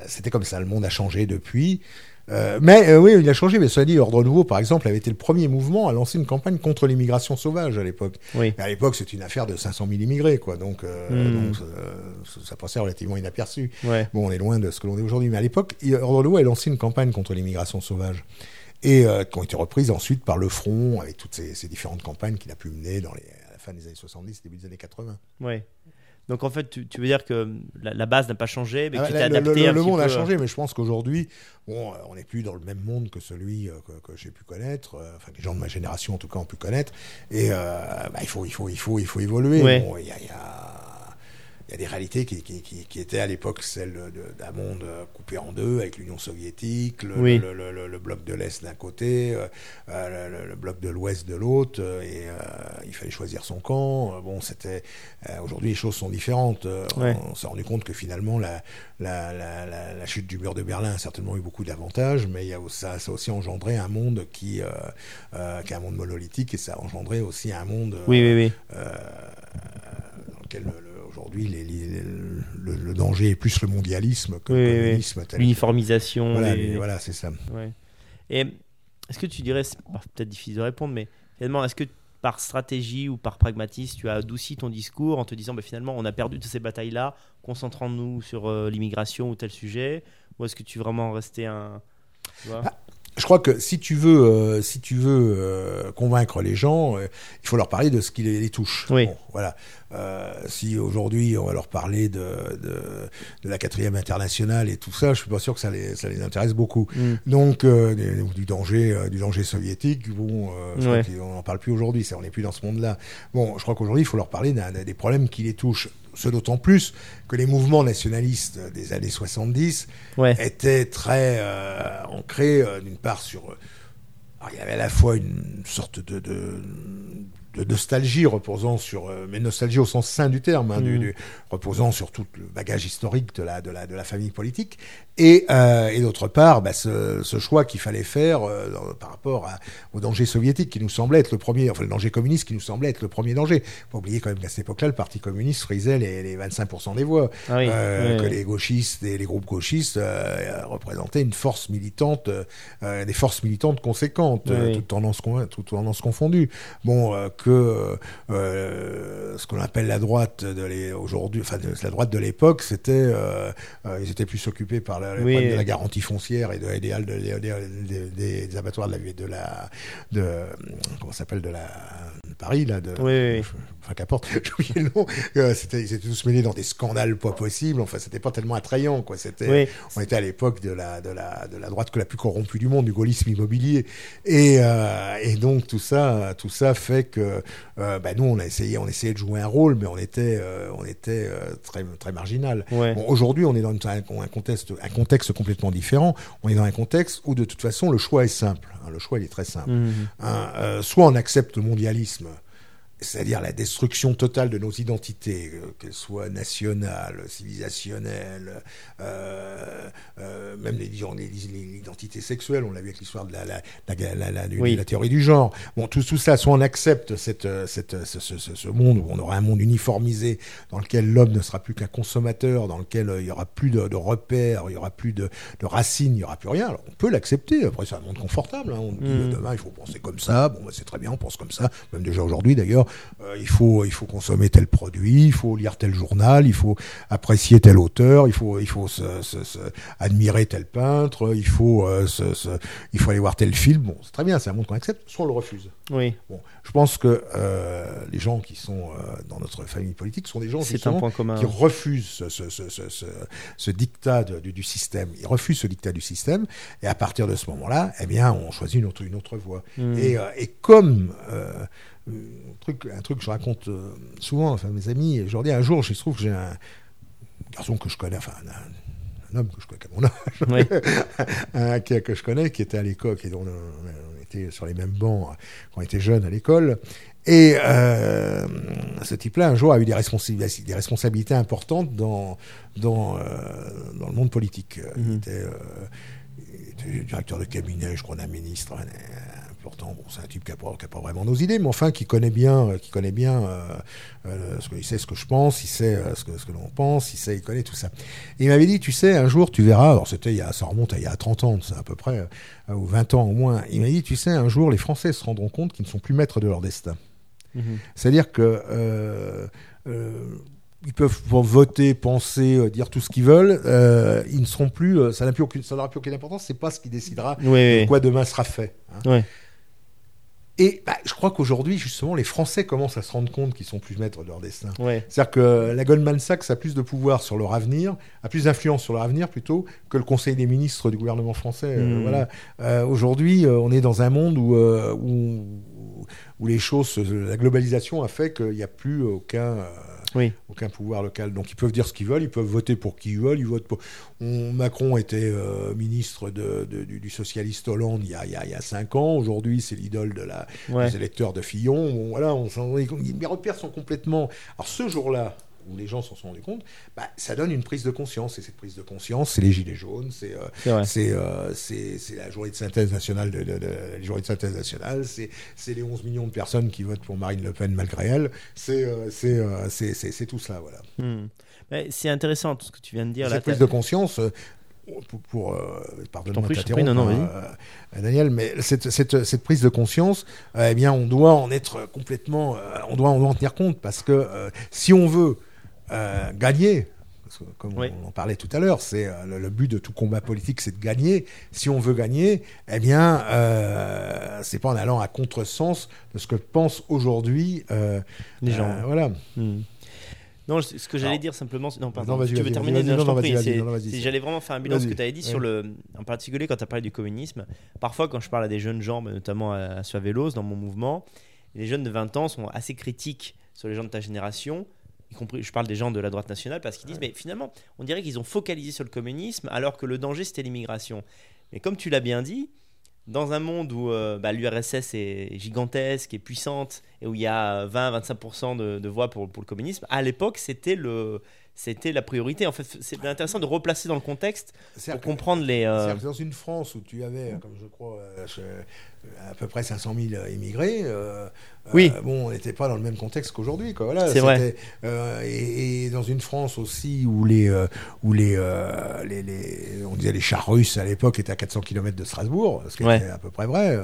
c'était comme ça. Le monde a changé depuis. Euh, mais euh, oui, il a changé. Mais cela dit, Ordre Nouveau, par exemple, avait été le premier mouvement à lancer une campagne contre l'immigration sauvage à l'époque. Oui. Mais à l'époque, c'était une affaire de 500 000 immigrés, quoi. Donc, euh, Hmm. donc, ça, passait relativement inaperçu. Ouais. Bon, on est loin de ce que l'on est aujourd'hui, mais à l'époque, Ordre Nouveau a lancé une campagne contre l'immigration sauvage et qui ont été reprises ensuite par le Front avec toutes ces, ces différentes campagnes qu'il a pu mener dans les, à la fin des années 70, début des années 80. Ouais. Donc, en fait, tu, tu veux dire que la, la base n'a pas changé, mais que Ah, tu là, t'es le, adapté le- un le petit monde a peu, euh, changé, mais je pense qu'aujourd'hui, bon, euh, on n'est plus dans le même monde que celui euh, que, que j'ai pu connaître, enfin les gens de ma génération en tout cas ont pu connaître, et euh, bah, il faut, il faut, il faut, il faut évoluer. Ouais. Bon, il y a- il y a- il y a des réalités qui, qui, qui, qui étaient à l'époque celles d'un monde euh, coupé en deux avec l'Union soviétique, le, Oui. le, le- le- le bloc de l'Est d'un côté, euh, euh, le, bloc de l'Ouest de l'autre, et euh, il fallait choisir son camp. Bon, c'était euh, aujourd'hui les choses sont différentes. Ouais. On, s'est rendu compte que finalement la, la, la, la, la chute du mur de Berlin a certainement eu beaucoup d'avantages, mais il y a, aussi- ça, ça a aussi engendré un monde qui, qui est un monde monolithique, et ça a engendré aussi un monde Oui, oui, dans lequel le- le- aujourd'hui le, le danger est plus le mondialisme que Oui, le L'uniformisation. Voilà, les- voilà, c'est ça. Ouais. Et est-ce que tu dirais, c'est peut-être difficile de répondre, mais finalement, est-ce que par stratégie ou par pragmatisme, tu as adouci ton discours en te disant, bah, finalement, on a perdu toutes ces batailles-là, concentrons-nous sur euh, l'immigration ou tel sujet Ou est-ce que tu es vraiment resté un. tu vois? Je crois que si tu veux, euh, si tu veux euh, convaincre les gens, euh, il faut leur parler de ce qui les, les touche. Oui. Bon, voilà. Euh, si aujourd'hui on va leur parler de, de, de la quatrième internationale et tout ça, je suis pas sûr que ça les, ça les intéresse beaucoup. Mm. Donc euh, du, du danger, du danger soviétique, bon, euh, je Ouais. crois qu'on n'en parle plus aujourd'hui. ça, On n'est plus dans ce monde-là. Bon, je crois qu'aujourd'hui il faut leur parler des problèmes qui les touchent. Ce d'autant plus que les mouvements nationalistes des années 70 Ouais. était très euh, ancré euh, d'une part sur. euh, alors, il y avait à la fois une sorte de, de, de nostalgie reposant sur, euh, mais nostalgie au sens sain du terme, hein, du, du- reposant sur tout le bagage historique de la, de la, de la famille politique, et, euh, et d'autre part, bah, ce, ce choix qu'il fallait faire euh, par rapport à- au danger soviétique qui nous semblait être le premier, enfin le danger communiste qui nous semblait être le premier danger. Faut oublier quand même qu'à cette époque-là, le Parti communiste frisait les, les 25% des voix Ah oui. euh, que les gauchistes et les groupes gauchistes représentaient une force militante, des forces militantes conséquentes, Oui, toutes tendances confondues. Bon, que ce qu'on appelle la droite de aujourd'hui, enfin la droite de l'époque, c'était ils étaient plus occupés par la, de la garantie foncière et de l'idéal de, des abattoirs de la de la de comment s'appelle de la Paris là de oui, enfin qu'importe j'ai le nom c'était ils étaient tous mêlés dans des scandales pas possibles enfin c'était pas tellement attrayant quoi c'était on était à l'époque de la de la de la droite que la plus corrompue du monde du gaullisme immobilier. Et et donc tout ça tout ça fait que euh, bah, nous on a essayé on essayait de jouer un rôle mais on était euh, on était euh, très très marginal. Aujourd'hui on est dans un, contexte un contexte complètement différent on est dans un contexte où de toute façon le choix est simple hein. le choix il est très simple mmh. hein, soit on accepte le mondialisme c'est-à-dire la destruction totale de nos identités, euh, qu'elles soient nationales, civilisationnelles, euh, euh, même l'identité sexuelle, on l'a vu avec l'histoire de la, la, la, la, théorie du genre. Bon, tout, tout ça, soit on accepte cette, cette, ce, ce, ce, monde où on aura un monde uniformisé, dans lequel l'homme ne sera plus qu'un consommateur, dans lequel il y aura plus de, de, repères, il y aura plus de, de racines, il y aura plus rien. Alors, on peut l'accepter. Après, c'est un monde confortable. Hein. On dit mmh. demain, il faut penser comme ça. Bon, bah, c'est très bien, on pense comme ça. Même déjà aujourd'hui, d'ailleurs euh, il faut il faut consommer tel produit, il faut lire tel journal, il faut apprécier tel auteur, il faut il faut se, admirer tel peintre, il faut euh, il faut aller voir tel film. Bon, c'est très bien, c'est un monde qu'on accepte, soit on le refuse. Oui. Bon, je pense que euh, les gens qui sont dans notre famille politique sont des gens qui refusent ce, ce, dictat du, système. Ils refusent ce dictat du système, et à partir de ce moment-là, eh bien, on choisit une autre, une autre voie. Mmh. Et, et, comme un truc, un truc que je raconte euh, souvent enfin, mes amis. Je leur dis un jour, je trouve que j'ai un garçon que je connais, enfin un, homme que je connais, à mon âge, que je connais, qui était à l'école, et dont on, était sur les mêmes bancs quand on était jeune à l'école. Et euh, ce type-là, un jour, a eu des responsabilités, des responsabilités importantes dans, dans, euh, dans le monde politique. Il, était, il, était, directeur de cabinet, je crois, d'un ministre, Pourtant, c'est un type qui n'a pas, vraiment nos idées, mais enfin, qui connaît bien, euh, qui connaît bien euh, euh, ce que, il sait ce que je pense, il sait ce que, ce que l'on pense, il sait, il connaît tout ça. Et il m'avait dit, tu sais, un jour, tu verras, alors c'était, il y a, ça remonte à il y a 30 ans, c'est à peu près, ou 20 ans au moins, il m'a dit, tu sais, un jour, les Français se rendront compte qu'ils ne sont plus maîtres de leur destin. Mhm. C'est-à-dire que ils peuvent voter, penser, dire tout ce qu'ils veulent. ils ne seront plus. ça n'a plus n'aura plus aucune importance. C'est pas ce qui décidera de quoi demain sera fait. Hein. Et bah, je crois qu'aujourd'hui, justement, les Français commencent à se rendre compte qu'ils sont plus maîtres de leur destin. Ouais. C'est-à-dire que la Goldman Sachs a plus de pouvoir sur leur avenir, a plus d'influence sur leur avenir plutôt que le Conseil des ministres du gouvernement français. Euh, mmh. voilà. Euh, aujourd'hui, euh, on est dans un monde où, où, où, les choses, la globalisation a fait qu'il n'y a plus aucun aucun pouvoir local. Donc ils peuvent dire ce qu'ils veulent, ils peuvent voter pour qui ils veulent. Ils votent pour... Macron était euh, ministre de, du, socialiste Hollande il y a, il y a, cinq ans. Aujourd'hui, c'est l'idole de la, des électeurs de Fillon. voilà, on, les repères sont complètement. Alors ce jour-là, où les gens s'en sont rendus compte, bah, ça donne une prise de conscience. Et cette prise de conscience, c'est les Gilets jaunes, c'est euh, euh, la journée de synthèse nationale, de, de, de, de synthèse nationale, c'est les 11 millions de personnes qui votent pour Marine Le Pen malgré elle. C'est euh, c'est tout cela, voilà. Hmm. C'est intéressant tout ce que tu viens de dire. Cette prise de conscience, pour, pour euh, pardonne-moi de Daniel, mais cette, cette, cette, prise de conscience, eh bien, on doit en être complètement, on doit, on doit en tenir compte parce que si on veut euh, gagner. Parce que, comme on en parlait tout à l'heure, c'est euh, le, but de tout combat politique, c'est de gagner. Si on veut gagner, eh bien, euh, c'est pas en allant à contresens de ce que pensent aujourd'hui euh, les gens. voilà. Hmm. Non, ce que j'allais dire simplement, non, pardon, tu veux terminer, J'allais vraiment faire un bilan de ce que tu avais dit sur le, en particulier quand tu as parlé du communisme. Parfois, quand je parle à des jeunes gens, notamment à Suavelos, dans mon mouvement, les jeunes de 20 ans sont assez critiques sur les gens de ta génération y compris, je parle des gens de la droite nationale, parce qu'ils disent, mais finalement, on dirait qu'ils ont focalisé sur le communisme, alors que le danger, c'était l'immigration. Mais comme tu l'as bien dit, dans un monde où euh, bah, l'URSS est gigantesque et puissante, et où il y a 20-25% de, de, voix pour, pour, le communisme, à l'époque, c'était le c'était la priorité. En fait, c'est intéressant de replacer dans le contexte pour que- comprendre les. euh, dans une France où tu avais, comme je crois, euh, à peu près 500 000 immigrés, euh, Oui. euh, bon, on n'était pas dans le même contexte qu'aujourd'hui. Voilà, C'est vrai. euh, et, et dans une France aussi où les, euh, où les, euh, les, les- on disait les chars russes à l'époque étaient à 400 km de Strasbourg, ce qui Ouais. était à peu près vrai,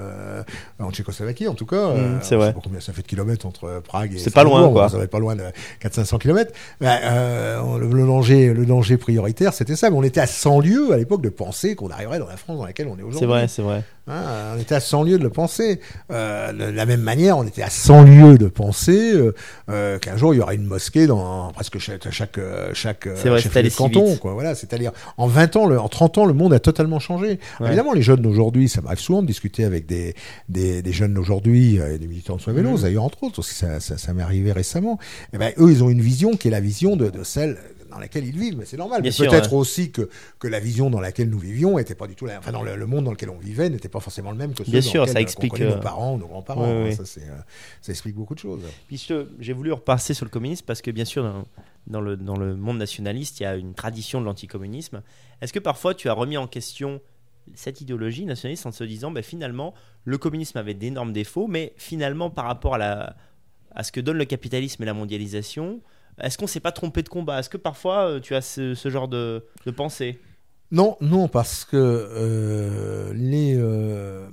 en Tchécoslovaquie en tout cas. Mm, Euh, c'est vrai. pas combien ça fait de kilomètres entre Prague et C'est pas loin, Strasbourg, quoi. Ça va pas loin de 400-500 km. le, le danger, le danger prioritaire, c'était ça. Mais on était à 100 lieues à l'époque de penser qu'on arriverait dans la France dans laquelle on est aujourd'hui. C'est vrai, c'est vrai. Hein, on était à 100 lieues de le penser. Euh, de la même manière, on était à 100 lieues de penser euh, euh, qu'un jour il y aura une mosquée dans presque chaque chaque chaque vrai, de canton. Quoi. Voilà, c'est-à-dire en 20 ans, le, en 30 ans, le monde a totalement changé. Ouais. Évidemment, les jeunes d'aujourd'hui, ça m'arrive souvent de discuter avec des des, des jeunes d'aujourd'hui, des militants de Sois Vélo, Mhm. d'ailleurs entre autres, aussi ça ça, ça m'est arrivé récemment. Et ben eux, ils ont une vision qui est la vision de, de celle dans laquelle ils vivent, mais c'est normal. Peut-être aussi que, que la vision dans laquelle nous vivions était pas du tout la, enfin dans le, le monde dans lequel on vivait n'était pas forcément le même que celui Bien dans sûr, lequel, ça euh, explique, connaît euh, nos parents, nos grands-parents. ouais, hein. ouais. Ça, c'est, euh, ça explique beaucoup de choses. Puis j'ai voulu repasser sur le communisme parce que bien sûr dans, dans le, dans le monde nationaliste il y a une tradition de l'anticommunisme. Est-ce que parfois tu as remis en question cette idéologie nationaliste en te disant ben, finalement le communisme avait d'énormes défauts mais finalement par rapport à, la, à ce que donne le capitalisme et la mondialisation est-ce qu'on s'est pas trompé de combat? Est-ce que parfois euh, tu as ce, ce genre de, de pensée? Non, non, parce que euh, les, euh,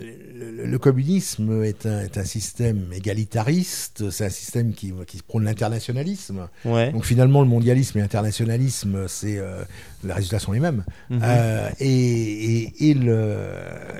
le, le communisme est un, est un système égalitariste, c'est un système qui, qui prône l'internationalisme. Ouais. Donc finalement, le mondialisme et l'internationalisme, c'est euh, les résultats sont les mêmes. Mhm. Euh, et, et, et, le,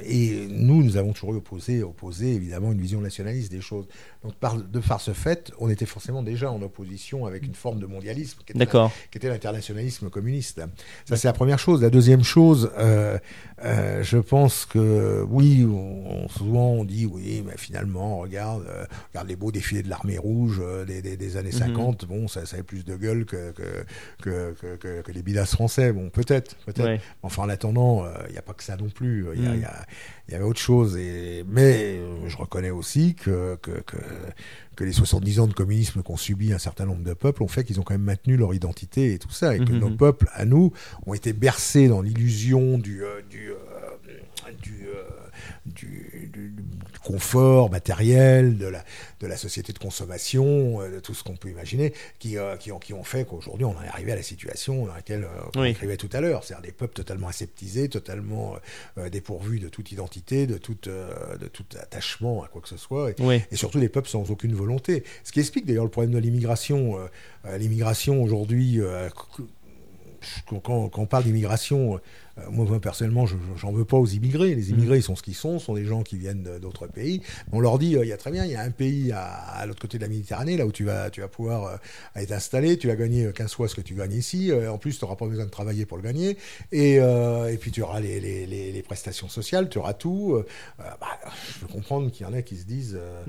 et nous, nous avons toujours opposé, opposé évidemment une vision nationaliste des choses. Donc par, de par ce fait, on était forcément déjà en opposition avec une forme de mondialisme qui était, l'internationalisme communiste. Ça, c'est la première chose. La deuxième chose, euh, euh, je pense que oui, on, souvent on dit oui, mais finalement, regarde, regarde les beaux défilés de l'armée rouge des, des, des années Mhm. 50. Bon, ça, ça avait plus de gueule que que, que, que, que- que les bidas français. Bon, peut-être, peut-être. Ouais. Enfin, en attendant, euh, il n'y a pas que ça non plus. Il y, a- Mm. y avait autre chose. Et, mais euh, je reconnais aussi que, que, que, que les 70 ans de communisme qu'ont subi un certain nombre de peuples ont fait qu'ils ont quand même maintenu leur identité et tout ça. Et que Mhm. nos peuples, à nous, ont été bercés dans l'illusion du, euh, du, du, euh, du, du- du confort matériel, de la, de la société de consommation, euh, de tout ce qu'on peut imaginer, qui, euh, qui, ont, qui ont fait qu'aujourd'hui on en est arrivé à la situation dans laquelle euh, on Oui. écrivait tout à l'heure, c'est-à-dire des peuples totalement aseptisés, totalement euh, dépourvus de toute identité, de tout, euh, de tout attachement à quoi que ce soit, et, surtout des peuples sans aucune volonté. Ce qui explique d'ailleurs le problème de l'immigration. L'immigration aujourd'hui, quand, on parle d'immigration, moi, moi, personnellement, je- je- j'en veux pas aux immigrés. Les immigrés, ils sont ce qu'ils sont, sont des gens qui viennent d'autres pays. On leur dit, euh, il y a très bien, il y a un pays à, à l'autre côté de la Méditerranée, là où tu vas, tu vas pouvoir euh, être installé, tu vas gagner euh, 15 fois ce que tu gagnes ici. Euh, en plus, tu n'auras pas besoin de travailler pour le gagner. Et, euh, et puis, tu auras les, les, les, les prestations sociales, tu auras tout. Euh, euh, bah, je peux comprendre qu'il y en a qui se disent, euh,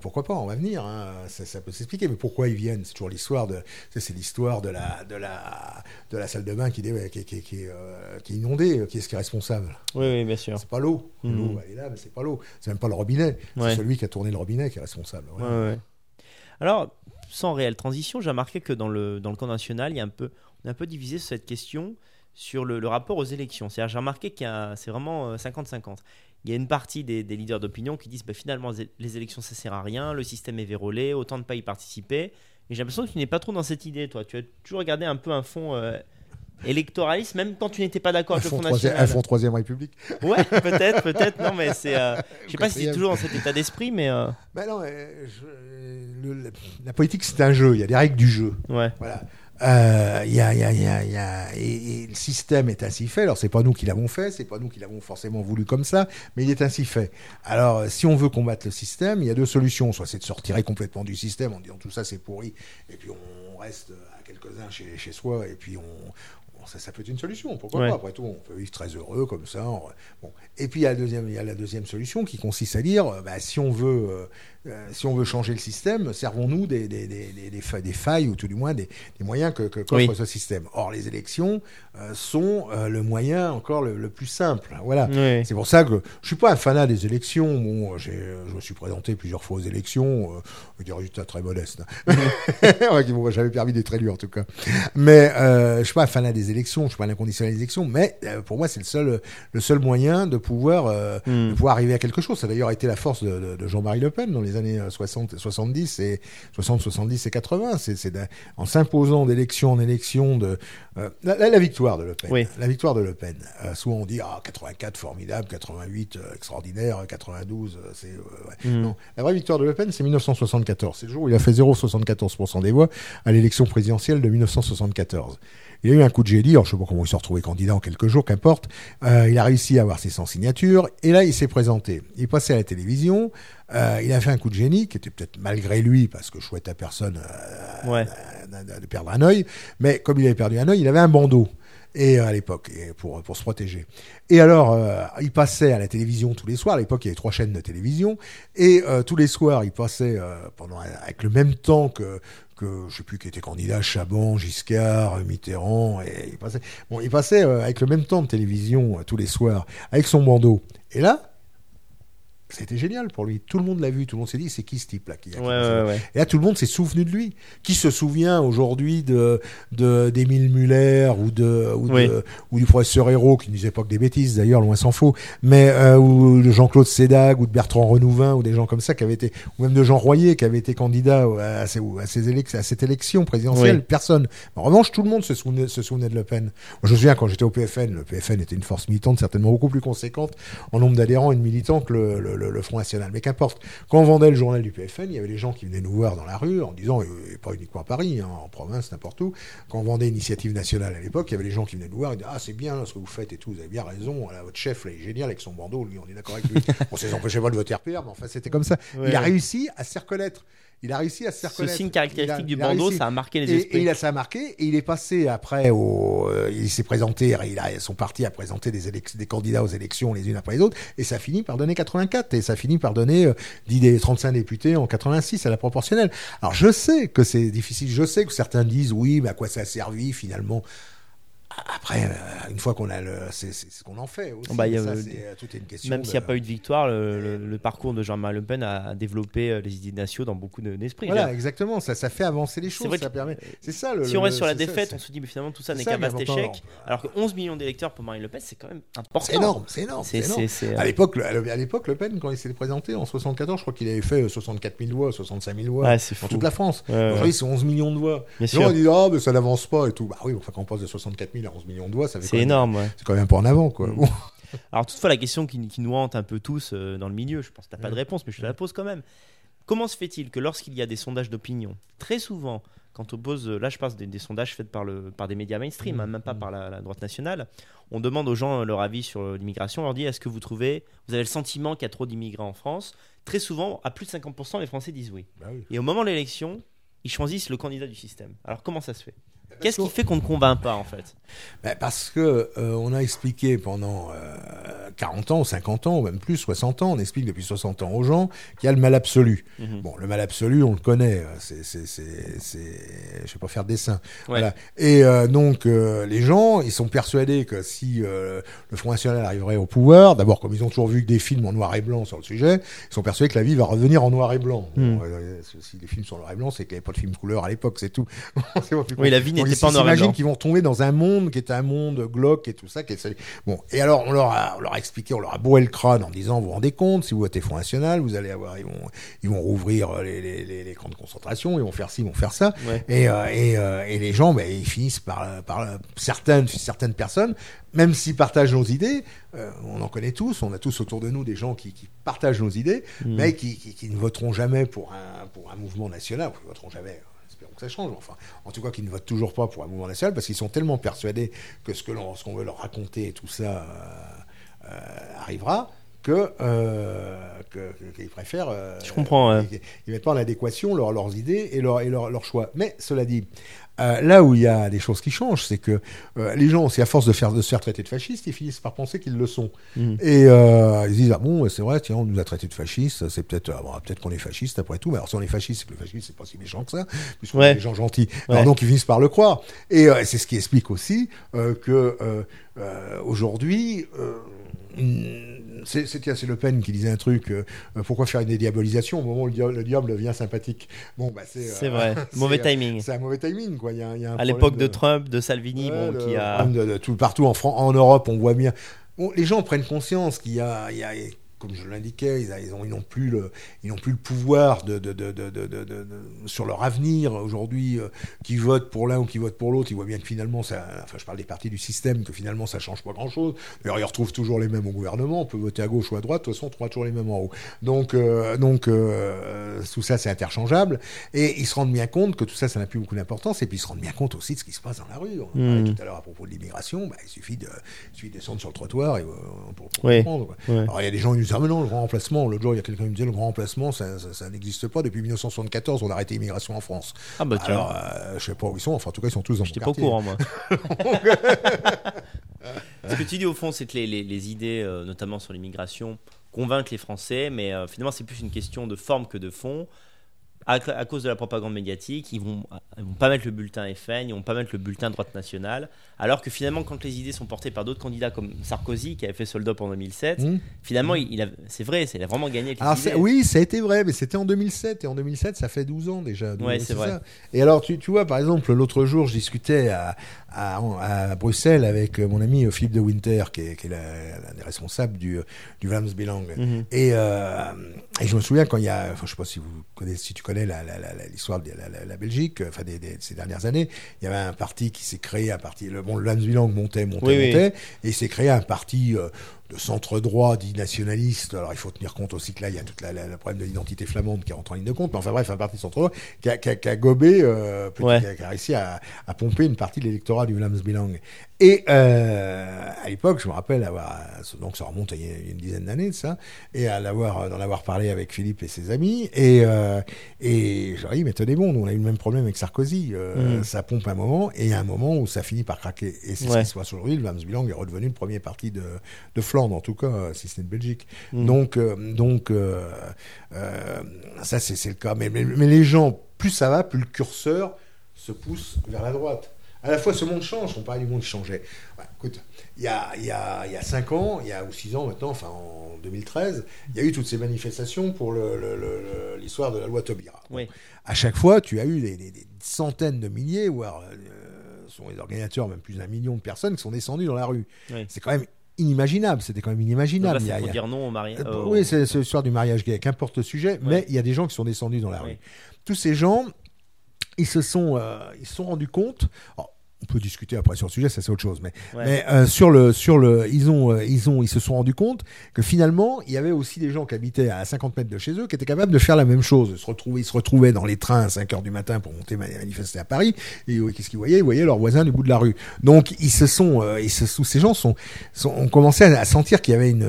pourquoi pas, on va venir, hein. ça, ça peut s'expliquer. Mais pourquoi ils viennent? C'est toujours l'histoire de, c'est l'histoire de la, de la, de la salle de bain qui, qui, qui, qui, euh, inondée. Qui est-ce qui est responsable? Oui, oui, bien sûr. C'est pas l'eau. Mhm. L'eau, elle est là, mais c'est pas l'eau. C'est même pas le robinet. Ouais. C'est celui qui a tourné le robinet qui est responsable. Ouais, Voilà. ouais. Alors, sans réelle transition, j'ai remarqué que dans le, dans le camp national, il y a un peu, on est un peu divisé sur cette question sur le, le rapport aux élections. C'est-à-dire, j'ai remarqué qu'il y a, c'est vraiment euh, 50-50. Il y a une partie des, des leaders d'opinion qui disent bah, finalement, les- élections, ça sert à rien, le système est vérolé, autant de pas y participer. Et j'ai l'impression que tu n'es pas trop dans cette idée, toi. Tu as toujours regardé un peu un fond euh, électoraliste, même quand tu n'étais pas d'accord avec le Front National. un fond troisième République. Ouais, peut-être, peut-être. Non, mais c'est. euh, je sais pas si c'est toujours dans cet état d'esprit, mais. euh, Ben non, euh, je- le- le- la politique, c'est un jeu. Il y a des règles du jeu. ouais. Voilà. Euh, il y a, y a, y a, il y a- et, et le système est ainsi fait. Alors c'est pas nous qui l'avons fait, c'est pas nous qui l'avons forcément voulu comme ça, mais il est ainsi fait. Alors euh, si on veut combattre le système, il y a deux solutions. Soit c'est de se retirer complètement du système en disant tout ça c'est pourri, et puis on reste à quelques-uns chez, chez soi, et puis on, ça, ça peut être une solution. Pourquoi Ouais. pas Après tout, on peut vivre très heureux comme ça. on- bon. Et puis il y a la deuxième, il y a la deuxième solution qui consiste à dire, euh, bah, si on veut, euh, si on veut changer le système, servons-nous des, des, des, des, des failles, ou tout du moins des, moyens que, que qu'offre ce système. Or, les élections euh, sont euh, le moyen encore le, plus simple. Voilà. C'est pour ça que je suis pas un fanat des élections. Bon, je me suis présenté plusieurs fois aux élections, avec des résultats très modestes, hein. qui m'ont jamais permis d'être élu en tout cas. Mais je suis pas un fanat des élections, je suis pas un inconditionnel des élections, mais pour moi, c'est le seul, le seul moyen de pouvoir, hmm. de pouvoir arriver à quelque chose. Ça a d'ailleurs été la force de, de Jean-Marie Le Pen dans les années 60, 70 et 60, 70 et 80. C'est en s'imposant d'élection en élection de euh, la, victoire de Le Pen. La victoire de Le Pen. Euh, souvent on dit ah 84 formidable, 88 euh, extraordinaire, 92 c'est mm. non. La vraie victoire de Le Pen c'est 1974. C'est le jour où il a fait 0,74% des voix à l'élection présidentielle de 1974. Il a eu un coup de génie, alors je sais pas comment il s'est retrouvé candidat en quelques jours, qu'importe. Euh, il a réussi à avoir ses 100 signatures, et là il s'est présenté. Il passait à la télévision, euh, il a fait un coup de génie, qui était peut-être malgré lui, parce que chouette à personne euh, de perdre un œil, mais comme il avait perdu un œil, il avait un bandeau et à l'époque pour pour se protéger. Et alors il passait à la télévision tous les soirs. À l'époque il y avait trois chaînes de télévision et tous les soirs il passait pendant avec le même temps que que je sais plus qui était candidat, Chabon, Giscard, Mitterrand, et il passait, bon, il passait euh, avec le même temps de télévision euh, tous les soirs, avec son bandeau. Et là, c'était génial pour lui. Tout le monde l'a vu, tout le monde s'est dit c'est qui ce type-là qui, Et là, tout le monde s'est souvenu de lui. Qui se souvient aujourd'hui de d'Émile Muller ou de ou, du professeur Hérault qui ne disait pas que des bêtises d'ailleurs, loin s'en faut, mais euh, ou de Jean-Claude Sédag ou de Bertrand Renouvin ou des gens comme ça qui avaient été ou même de Jean Royer qui avait été candidat à, ces, à, ces à cette élection présidentielle. Personne. En revanche, tout le monde se souvenait, se souvenait de Le Pen. Je me souviens quand j'étais au PFN, le PFN était une force militante certainement beaucoup plus conséquente en nombre d'adhérents et de militants que le le, Front National. Mais qu'importe, quand on vendait le journal du PFN, il y avait des gens qui venaient nous voir dans la rue en disant, et pas uniquement à Paris, hein, en province, n'importe où, quand on vendait Initiative Nationale à l'époque, il y avait des gens qui venaient nous voir et disaient, ah c'est bien ce que vous faites et tout, vous avez bien raison, votre chef là, est génial avec son bandeau, lui on est d'accord avec lui. on s'est empêché pas de voter RPR, mais enfin c'était comme ça. Il a réussi à se reconnaître il a réussi à se faire connaître. Ce signe caractéristique du bandeau, ça a marqué les esprits. Et, il a ça a marqué, et il est passé après au, euh, il s'est présenté, il a, son parti a présenté des, des candidats aux élections les unes après les autres, et ça finit par donner 84, et ça finit par donner euh, 35 députés en 86 à la proportionnelle. Alors je sais que c'est difficile, je sais que certains disent oui, mais à quoi ça a servi finalement? Après, euh, une fois qu'on a le, c'est ce qu'on en fait aussi. Bah, euh, tout est une question. Même s'il n'y a pas eu de victoire, le, parcours de Jean-Marie Le Pen a développé euh, les idées nationaux dans beaucoup d'esprits. voilà, exactement. Ça, ça fait avancer les choses. Ça permet. C'est ça. si on reste sur la défaite, on se dit, mais finalement, tout ça n'est qu'un vaste échec. Alors que 11 millions d'électeurs pour Marine Le Pen, c'est quand même important. C'est énorme. C'est énorme. C'est À l'époque, à l'époque, Le Pen, quand il s'est présenté en 74, je crois qu'il avait fait 64 000 voix, 65 000 voix dans toute la France. Aujourd'hui, c'est 11 millions de voix. Les gens disent, ah, mais ça n'avance pas et tout. Bah oui, enfin, quand on passe de 64 000 à 11 millions de voix, ça c'est énorme. C'est quand même pas en avant, quoi. Mm. Alors, toutefois, la question qui, nous hante un peu tous euh, dans le milieu, je pense que tu n'as pas de réponse, mais je te la pose quand même. Comment se fait-il que lorsqu'il y a des sondages d'opinion, très souvent, quand on pose, là je pense des, sondages faits par, le, par des médias mainstream, hein, même pas mm. par la, droite nationale, on demande aux gens leur avis sur l'immigration, on leur dit est-ce que vous trouvez, vous avez le sentiment qu'il y a trop d'immigrants en France? Très souvent, à plus de 50%, les Français disent oui. Bah oui. Et au moment de l'élection, ils choisissent le candidat du système. Alors comment ça se fait? Qu'est-ce qui fait qu'on ne convainc pas en fait? Ben Parce que euh, on a expliqué pendant 40 euh, ans, 50 ans, ou même plus, 60 ans, on explique depuis 60 ans aux gens qu'il y a le mal absolu. Mhm. Bon, le mal absolu, on le connaît, euh, c'est, je vais pas faire de dessin. Voilà. Et donc les gens, ils sont persuadés que si le Front National arriverait au pouvoir, d'abord comme ils ont toujours vu que des films en noir et blanc sur le sujet, ils sont persuadés que la vie va revenir en noir et blanc. Mhm. si les films sont en noir et blanc, c'est qu'il n'y avait pas de film couleur à l'époque, c'est tout. oui, la vie n'est ils qu'ils vont tomber dans un monde qui est un monde glauque et tout ça. Qui est... Bon, et alors on leur, a, on leur a expliqué, on leur a bourré le crâne en disant, vous vous rendez compte, si vous votez Front National, vous allez avoir, ils vont, ils vont rouvrir les, les, les, les camps de concentration, ils vont faire ci, ils vont faire ça. Et, euh, et, euh, et, les gens, ben, ils finissent par, par certaines, certaines personnes, même s'ils partagent nos idées, euh, on en connaît tous, on a tous autour de nous des gens qui, qui partagent nos idées, mm. mais qui, qui, qui, ne voteront jamais pour un, pour un mouvement national, ils ne voteront jamais ça change. Enfin, en tout cas, qu'ils ne votent toujours pas pour un mouvement national parce qu'ils sont tellement persuadés que ce qu'on veut leur raconter et tout ça euh, euh, arrivera que qu'ils préfèrent. Je comprends. Ils, mettent pas en adéquation leurs idées et leurs leur, choix. Mais cela dit, euh, là où il y a des choses qui changent, c'est que euh, les gens, c'est à force de, faire, de se faire traiter de fascistes, ils finissent par penser qu'ils le sont. Mm. Et euh, ils disent ah bon, c'est vrai, tiens, on nous a traité de fascistes, c'est peut-être peut-être qu'on est fasciste après tout. Mais alors si on est fasciste, c'est que le fascisme c'est pas si méchant que ça, puisqu'on est des gens gentils. Alors donc ils finissent par le croire. Et c'est ce qui explique aussi que aujourd'hui c'est Le Pen qui disait un truc. Euh, pourquoi faire une dédiabolisation au moment où le, diable, devient sympathique Bon, bah, c'est. vrai. mauvais timing. C'est un mauvais timing, quoi. Il y a, y a à l'époque de... Trump, de Salvini, bon, qui a. tout, partout en, en Europe, on voit bien. Bon, les gens prennent conscience qu'il y a comme je l'indiquais, ils, ils, n'ont plus le, ils n'ont plus le pouvoir de, de, de, sur leur avenir aujourd'hui, euh, qui votent pour l'un ou qui votent pour l'autre. Ils voient bien que finalement, ça, enfin, je parle des partis du système, que finalement, ça change pas grand-chose. D'ailleurs, ils retrouvent toujours les mêmes au gouvernement. On peut voter à gauche ou à droite. De toute façon, on trouvera toujours les mêmes en haut. Donc, euh, donc euh, tout ça, c'est interchangeable. Et ils se rendent bien compte que tout ça, ça n'a plus beaucoup d'importance. Et puis, ils se rendent bien compte aussi de ce qui se passe dans la rue. On parlait hmm. tout à l'heure à propos de l'immigration. Bah, il suffit de, suffit de descendre sur le trottoir et, pour, comprendre. Alors, il y a des gens qui disent ah, mais non, le grand remplacement, l'autre jour, il y a quelqu'un qui me disait le grand remplacement, ça, n'existe pas. Depuis 1974, on a arrêté l'immigration en France. Ah bah tiens. Alors, euh, je sais pas où ils sont, enfin, en tout cas, ils sont tous dans Je pas au courant, moi. Ce que tu dis, au fond, c'est que les, idées, euh, notamment sur l'immigration, convainquent les Français, mais euh, finalement, c'est plus une question de forme que de fond à, cause de la propagande médiatique, ils vont, vont pas mettre le bulletin FN, ils vont pas mettre le bulletin droite nationale. Alors que finalement, quand les idées sont portées par d'autres candidats comme Sarkozy, qui avait fait Soldop en 2007, mmh. finalement, il, c'est vrai, il a vraiment gagné. oui, ça a été vrai, mais c'était en 2007. Et en 2007, ça fait 12 ans déjà. Oui, c'est vrai. Et alors, tu, tu, vois, par exemple, l'autre jour, je discutais à, à, Bruxelles avec mon ami Philippe de Winter, qui est, l'un des responsables du, du Vlaams Belang. Mmh. Et, euh, et, je me souviens quand il y a, enfin, je sais pas si, vous connaissez, si tu connais l'histoire de la, Belgique, enfin des, ces dernières années, il y avait un parti qui s'est créé, un parti, le, bon, le Landsbilang montait, montait, montait, et s'est créé un parti euh, de centre droit dit nationaliste. Alors il faut tenir compte aussi que là il y a tout le problème de l'identité flamande qui rentre en ligne de compte. Mais enfin bref, un parti de centre droit qui a, qui a, gobé, euh, qui, a, réussi à, à, pomper une partie de l'électorat du Vlaams-Belang. Et euh, à l'époque, je me rappelle avoir, donc ça remonte à a une dizaine d'années de ça, et à l'avoir, d'en avoir parlé avec Philippe et ses amis, et euh, et j'aurais dit mais tenez bon, on a eu le même problème avec Sarkozy, euh, mm. ça pompe un moment, et il y a un moment où ça finit par craquer, et c'est ce qui se passe aujourd'hui. Le Vlaams-Belang est redevenu le premier parti de de Flandre en tout cas, si ce n'est de Belgique. Mm. Donc, euh, donc euh, euh, ça, c'est le cas. Mais, mais, les gens, plus ça va, plus le curseur se pousse vers la droite. À la fois, ce monde change. On parlait du monde qui changeait. écoute, il y a, il y, a, il y a 5 ans, il y a ou 6 ans maintenant, enfin en 2013, il y a eu toutes ces manifestations pour l'histoire de la loi Taubira. Oui. À chaque fois, tu as eu des, centaines de milliers, voire sont les organisateurs, même plus d'un million de personnes qui sont descendues dans la rue. C'est quand même inimaginable. C'était quand même inimaginable. il y a, dire non au mariage. Euh, euh, oui, c'est l'histoire du mariage gay, qu'importe le sujet, mais il y a des gens qui sont descendus dans la rue. Tous ces gens, ils se sont, euh, ils se sont rendus compte on peut discuter après sur le sujet, ça c'est autre chose. Mais, mais euh, sur le, sur le, ils ont, euh, ils ont, ils se sont rendus compte que finalement, il y avait aussi des gens qui habitaient à 50 mètres de chez eux qui étaient capables de faire la même chose. Ils se retrouvaient, ils se retrouvaient dans les trains à 5 heures du matin pour monter manifester à Paris. Et qu'est-ce qu'ils voyaient? Ils voyaient leurs voisins du bout de la rue. Donc ils se sont, euh, ils se, ces gens sont, sont ont commencé à, sentir qu'il y avait une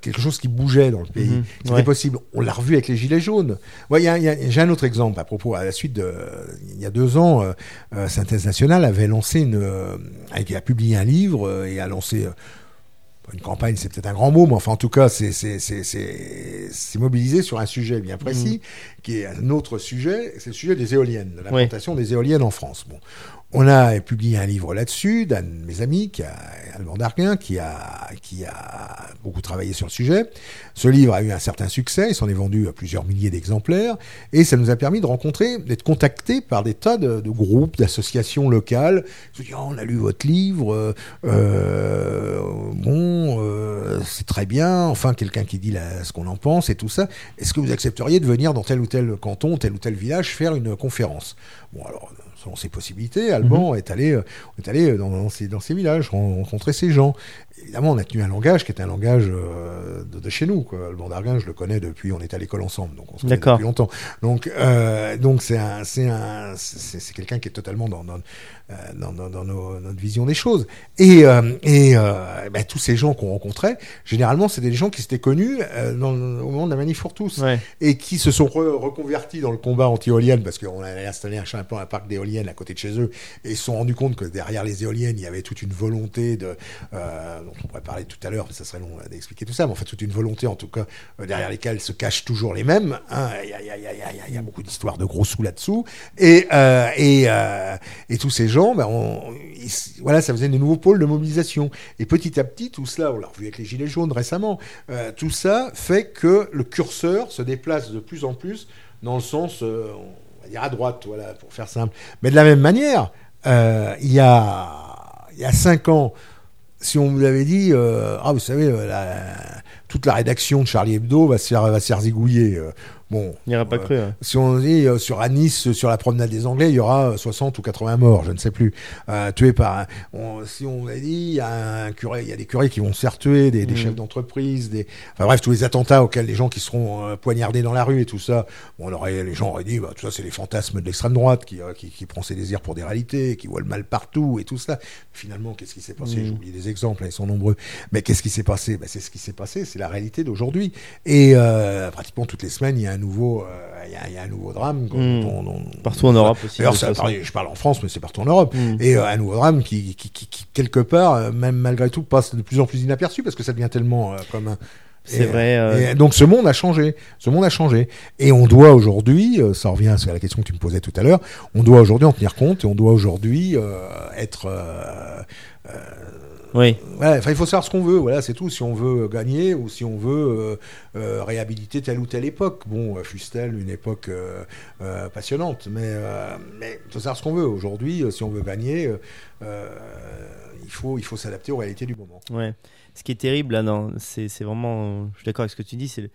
quelque chose qui bougeait dans le pays. Mhm. C'était possible. On l'a revu avec les gilets jaunes. Ouais, j'ai un autre exemple à propos à la suite de, il y a deux ans, Synthèse nationale avait lancé une, euh, a publié un livre euh, et a lancé euh, une campagne, c'est peut-être un grand mot, mais enfin en tout cas, c'est mobilisé sur un sujet bien précis, mmh. qui est un autre sujet, c'est le sujet des éoliennes, de l'implantation des éoliennes en France. Bon, on a publié un livre là-dessus d'un de mes amis, qui a, Alban Darguin, qui a, qui a beaucoup travaillé sur le sujet. Ce livre a eu un certain succès, il s'en est vendu à plusieurs milliers d'exemplaires, et ça nous a permis de rencontrer, d'être contactés par des tas de, groupes, d'associations locales. Je dis, oh, on a lu votre livre, euh, bon, euh, c'est très bien, enfin quelqu'un qui dit ce qu'on en pense et tout ça. Est-ce que vous accepteriez de venir dans tel ou tel canton, tel ou tel village faire une conférence? Selon ses possibilités, Alban est allé, euh, est allé dans, dans ces, dans ces villages, ren- rencontrer ces gens. Évidemment, on a tenu un langage qui est un langage euh, de, de chez nous. Quoi. Alban Darguin, je le connais depuis, on est à l'école ensemble, donc on se connaît depuis longtemps. Donc, euh, donc c'est un, c'est un, c'est quelqu'un qui est totalement dans, dans, euh, dans, dans, dans nos- notre vision des choses. Et, et euh, ben, tous ces gens qu'on rencontrait, généralement, c'était des gens qui s'étaient connus dans, le- au moment de la manif pour tous Ouais. et qui se sont re- reconvertis dans le combat anti-éolienne parce qu'on avait installé un, un, un parc d'éoliennes à côté de chez eux et ils se sont rendus compte que derrière les éoliennes, il y avait toute une volonté de, euh, dont on pourrait parler tout à l'heure, ça serait long euh, d'expliquer tout ça, mais en fait toute une volonté en tout cas euh, derrière lesquelles se cachent toujours les mêmes. Il y, a, beaucoup d'histoires de gros sous là-dessous et, euh, tous ces gens, ben, voilà, ça faisait de nouveaux pôles de mobilisation. Et petit à petit, tout cela, on l'a revu avec les Gilets jaunes récemment, tout ça fait que le curseur se déplace de plus en plus dans le sens, on va dire à droite, pour faire simple. Mais de la même manière, il y a il y a cinq ans, si on vous avait dit, euh, ah vous savez, euh, toute la rédaction de Charlie Hebdo va se faire, va se faire zigouiller. Euh, bon, Il n'y aurait pas euh, cru. hein. si on dit euh, sur à Nice, euh, sur la promenade des Anglais, il y aura euh, 60 ou 80 morts, je ne sais plus, euh, tués par. un- on- si on a dit, il y a un curé, il y a des curés qui vont se faire tuer, des, des Mhm. chefs d'entreprise, des. Enfin bref, tous les attentats auxquels les gens qui seront euh, poignardés dans la rue et tout ça. Bon, on aurait, les gens auraient dit, bah, tout ça, c'est les fantasmes de l'extrême droite qui, euh, qui, qui prend ses désirs pour des réalités, qui voit le mal partout et tout ça. Finalement, qu'est-ce qui s'est passé? Mhm. J'ai oublié des exemples, hein, ils sont nombreux. Mais qu'est-ce qui s'est passé? Ben, C'est ce qui s'est passé, c'est la réalité d'aujourd'hui. Et euh, pratiquement toutes les semaines, il y a un nouveau, euh, il y a, il y a un nouveau drame. Mm. dont- Partout en Europe aussi. Ça, je parle en France, mais c'est partout en Europe. Mm. Et euh, un nouveau drame qui, qui, qui, qui, quelque part, euh, même malgré tout, passe de plus en plus inaperçu parce que ça devient tellement comme un. C'est vrai. euh, et donc ce monde a changé, ce monde a changé, et on doit aujourd'hui, ça revient à la question que tu me posais tout à l'heure, on doit aujourd'hui en tenir compte et on doit aujourd'hui euh, être, euh, Oui. Il faut savoir ce qu'on veut, voilà, c'est tout. Si on veut gagner ou si on veut euh, euh, réhabiliter telle ou telle époque. Bon, euh, fût-elle une époque euh, passionnante, mais il faut savoir ce qu'on veut. Aujourd'hui, si on veut gagner, il faut il faut s'adapter aux réalités du moment. Ouais. Ce qui est terrible là, non, c'est c'est vraiment. Je suis d'accord avec ce que tu dis. C'est, le-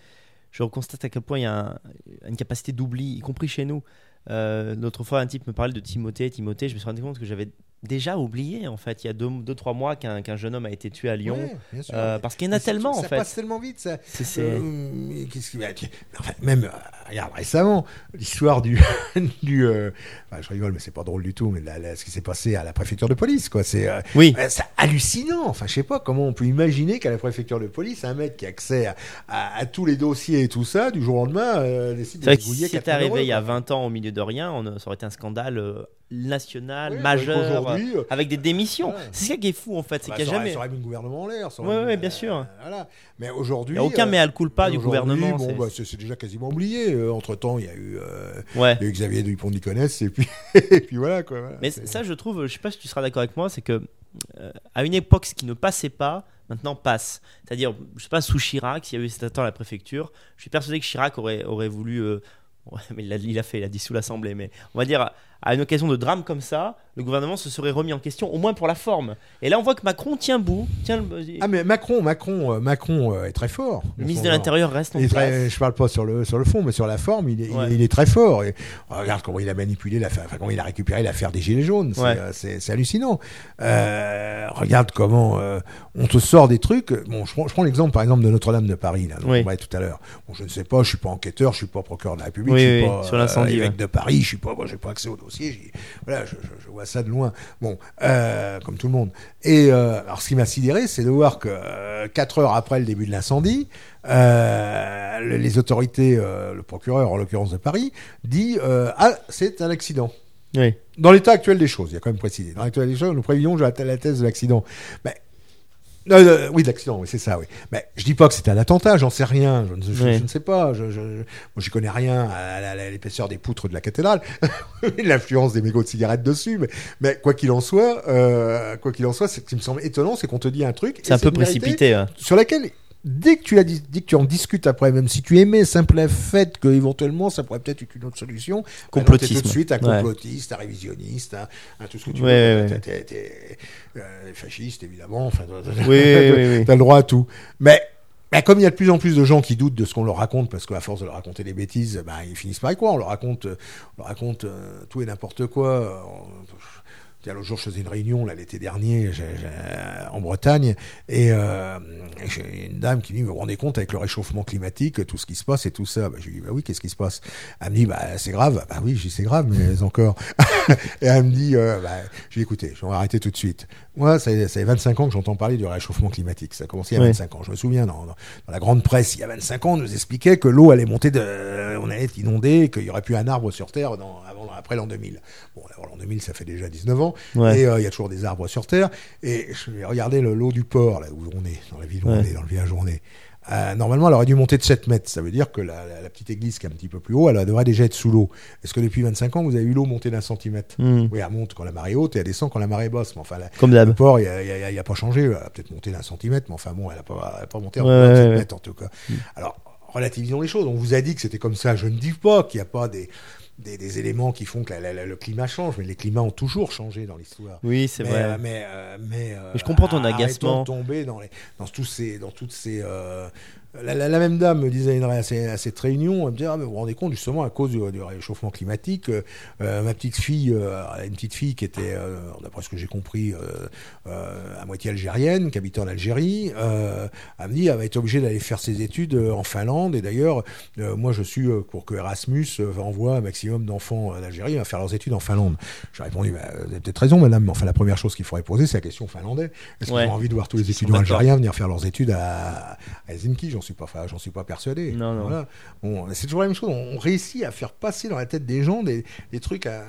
je constate à quel point il y a un- une capacité d'oubli, y compris chez nous. Euh, L'autre fois, un type me parlait de Timothée. Timothée, je me suis rendu compte que j'avais déjà oublié en fait. Il y a deux, deux trois mois qu'un qu'un jeune homme a été tué à Lyon. Ouais, bien sûr. Euh, parce qu'il y en a tellement en ça fait. passe tellement vite, ça. C'est- Euh, qui va- tiens, enfin, même, euh, regarde, récemment, l'histoire du. du euh, enfin, je rigole, mais c'est pas drôle du tout, mais ce qui s'est passé à la préfecture de police, quoi. C'est euh, Oui. euh, c'est hallucinant. Enfin, je sais pas comment on peut imaginer qu'à la préfecture de police, un mec qui a accès à, à- à tous les dossiers et tout ça, du jour au lendemain, euh, décide de si c'était arrivé il y a quoi. 20 ans au milieu de rien, on, ça aurait été un scandale national, Oui, bah, majeur, euh, avec des démissions. C'est ça qui est fou en fait, c'est bah, qu'il n'y a jamais. Ça aurait mis le gouvernement en l'air. ça Ouais, bien sûr. voilà. Mais aujourd'hui. Il n'y a aucun euh, mea culpa du gouvernement. Bon, c'est- bah, c'est déjà quasiment oublié. Entre temps, il y a eu. euh, ouais. Il y a eu Xavier Dupont de Ligonnès et puis, et puis voilà quoi. voilà. Mais ça, je trouve, je sais pas si tu seras d'accord avec moi, c'est que euh, à une époque, ce qui ne passait pas, maintenant passe. C'est-à-dire, je sais pas, sous Chirac, s'il y a eu cet attentat à la préfecture, je suis persuadé que Chirac aurait, aurait voulu. euh, ouais, mais il l'a il a fait, il a dissous l'Assemblée. Mais on va dire, à une occasion de drame comme ça, le gouvernement se serait remis en question, au moins pour la forme. Et là, on voit que Macron tient bout. Tient le, Ah mais Macron, Macron, euh, Macron euh, est très fort. le ministre de l'Intérieur reste en place. très, je parle pas sur le sur le fond, mais sur la forme, il est, il est- Ouais. il, est très fort. Et regarde comment il a manipulé l'affaire, enfin comment il a récupéré l'affaire des gilets jaunes. C'est Ouais. euh, hallucinant. Euh, regarde comment euh, on te sort des trucs. Bon, je prends, l'exemple par exemple de Notre-Dame de Paris, là, dont Oui. on parlait tout à l'heure. Bon, je ne sais pas, je suis pas enquêteur, je suis pas procureur de la République, Oui, je suis oui, pas sur l'incendie, évêque ouais. de Paris, je suis pas, moi, j'ai pas accès au dossier. Voilà, je, je- je vois ça de loin. Bon, euh, comme tout le monde. Et euh, alors, ce qui m'a sidéré, c'est de voir que euh, quatre heures après le début de l'incendie, le- les autorités, le procureur en l'occurrence de Paris, dit ah c'est un accident. Oui. Dans l'état actuel des choses, il y a quand même précisé. Dans l'état des choses, nous prévions la, thèse de l'accident. Mais euh, oui, de l'accident, oui, c'est ça, oui. Mais je dis pas que c'était un attentat, j'en sais rien, je, ne- je- Oui. je ne sais pas. Je, moi, j'y connais rien à, l'épaisseur des poutres de la cathédrale, l'influence des mégots de cigarettes dessus. Mais, mais quoi qu'il en soit, euh, quoi qu'il en soit, ce qui me semble étonnant, c'est qu'on te dit un truc. C'est un peu vérité précipité. hein. sur laquelle dès que tu l'as dit, dès que tu en discutes après, même si tu aimais simple fait que éventuellement ça pourrait peut-être être une autre solution, Complotisme. alors tout de suite un Ouais. complotiste, un révisionniste, un, un tout ce que tu Ouais, veux. ouais, T'es- euh, fasciste évidemment. Enfin, Oui, oui, oui. T'as le droit à tout. Mais bah, comme il y a de plus en plus de gens qui doutent de ce qu'on leur raconte, parce qu'à force de leur raconter des bêtises, bah, ils finissent par croire. On leur raconte, on leur raconte euh, tout et n'importe quoi. L'autre jour, je faisais une réunion là l'été dernier en Bretagne et euh, j'ai une dame qui me dit Vous vous rendez compte avec le réchauffement climatique, tout ce qui se passe et tout ça? Bah, Je lui dis Bah oui, qu'est-ce qui se passe? Elle me dit Bah c'est grave. Bah oui, je dis C'est grave, mais encore. et elle me dit euh, bah, Je lui Écoutez, je vais arrêter tout de suite. Moi, ça, ça fait 25 ans que j'entends parler du réchauffement climatique. Ça a commencé il y a 25 ans. Je me souviens, dans, dans, la grande presse, il y a 25 ans, on nous expliquait que l'eau allait monter, de, on allait être inondé, qu'il y aurait plus un arbre sur Terre dans, avant, après l'an 2000. Bon, l'an 2000, ça fait déjà 19 ans. Et euh, il y a toujours des arbres sur Terre. Et je regardais l'eau du port, là où on est, dans la ville où on est, dans le village où on est. Euh, normalement, elle aurait dû monter de 7 mètres. Ça veut dire que la, petite église qui est un petit peu plus haut, elle devrait déjà être sous l'eau. Est-ce que depuis 25 ans, vous avez eu l'eau monter d'un centimètre hmm. Oui, elle monte quand la marée est haute et elle descend quand la marée est basse. Mais enfin, Comme le port, il n'y a, pas changé. Elle a peut-être monté d'un centimètre, mais enfin bon, elle n'a pas, pas, monté en ouais, mètres en tout cas. Hmm. Alors, relativisons les choses. On vous a dit que c'était comme ça. Je ne dis pas qu'il n'y a pas des, des, éléments qui font que le climat change, mais les climats ont toujours changé dans l'histoire. Oui, c'est vrai. Euh, mais, euh, mais, je comprends ton agacement. tomber dans, les, dans, tous ces, dans toutes ces, la, même dame me disait à, cette réunion, elle me disait, ah, mais vous vous rendez compte justement à cause du, réchauffement climatique, euh, euh, ma petite fille, euh, une petite fille qui était, d'après ce que j'ai compris, à moitié algérienne, qui habitait en Algérie, elle me dit, elle va être obligée d'aller faire ses études en Finlande. Et d'ailleurs, moi je suis pour que Erasmus envoie un maximum d'enfants en Algérie à faire leurs études en Finlande. J'ai répondu, bah, vous avez peut-être raison, madame, mais enfin la première chose qu'il faudrait poser, c'est la question finlandais. Est-ce qu'ils ont envie de voir tous les étudiants algériens venir faire leurs études à, à Helsinki j'en suis pas, j'en suis pas persuadé. Non, non. Voilà. Bon, c'est toujours la même chose. On réussit à faire passer dans la tête des gens des, des trucs à,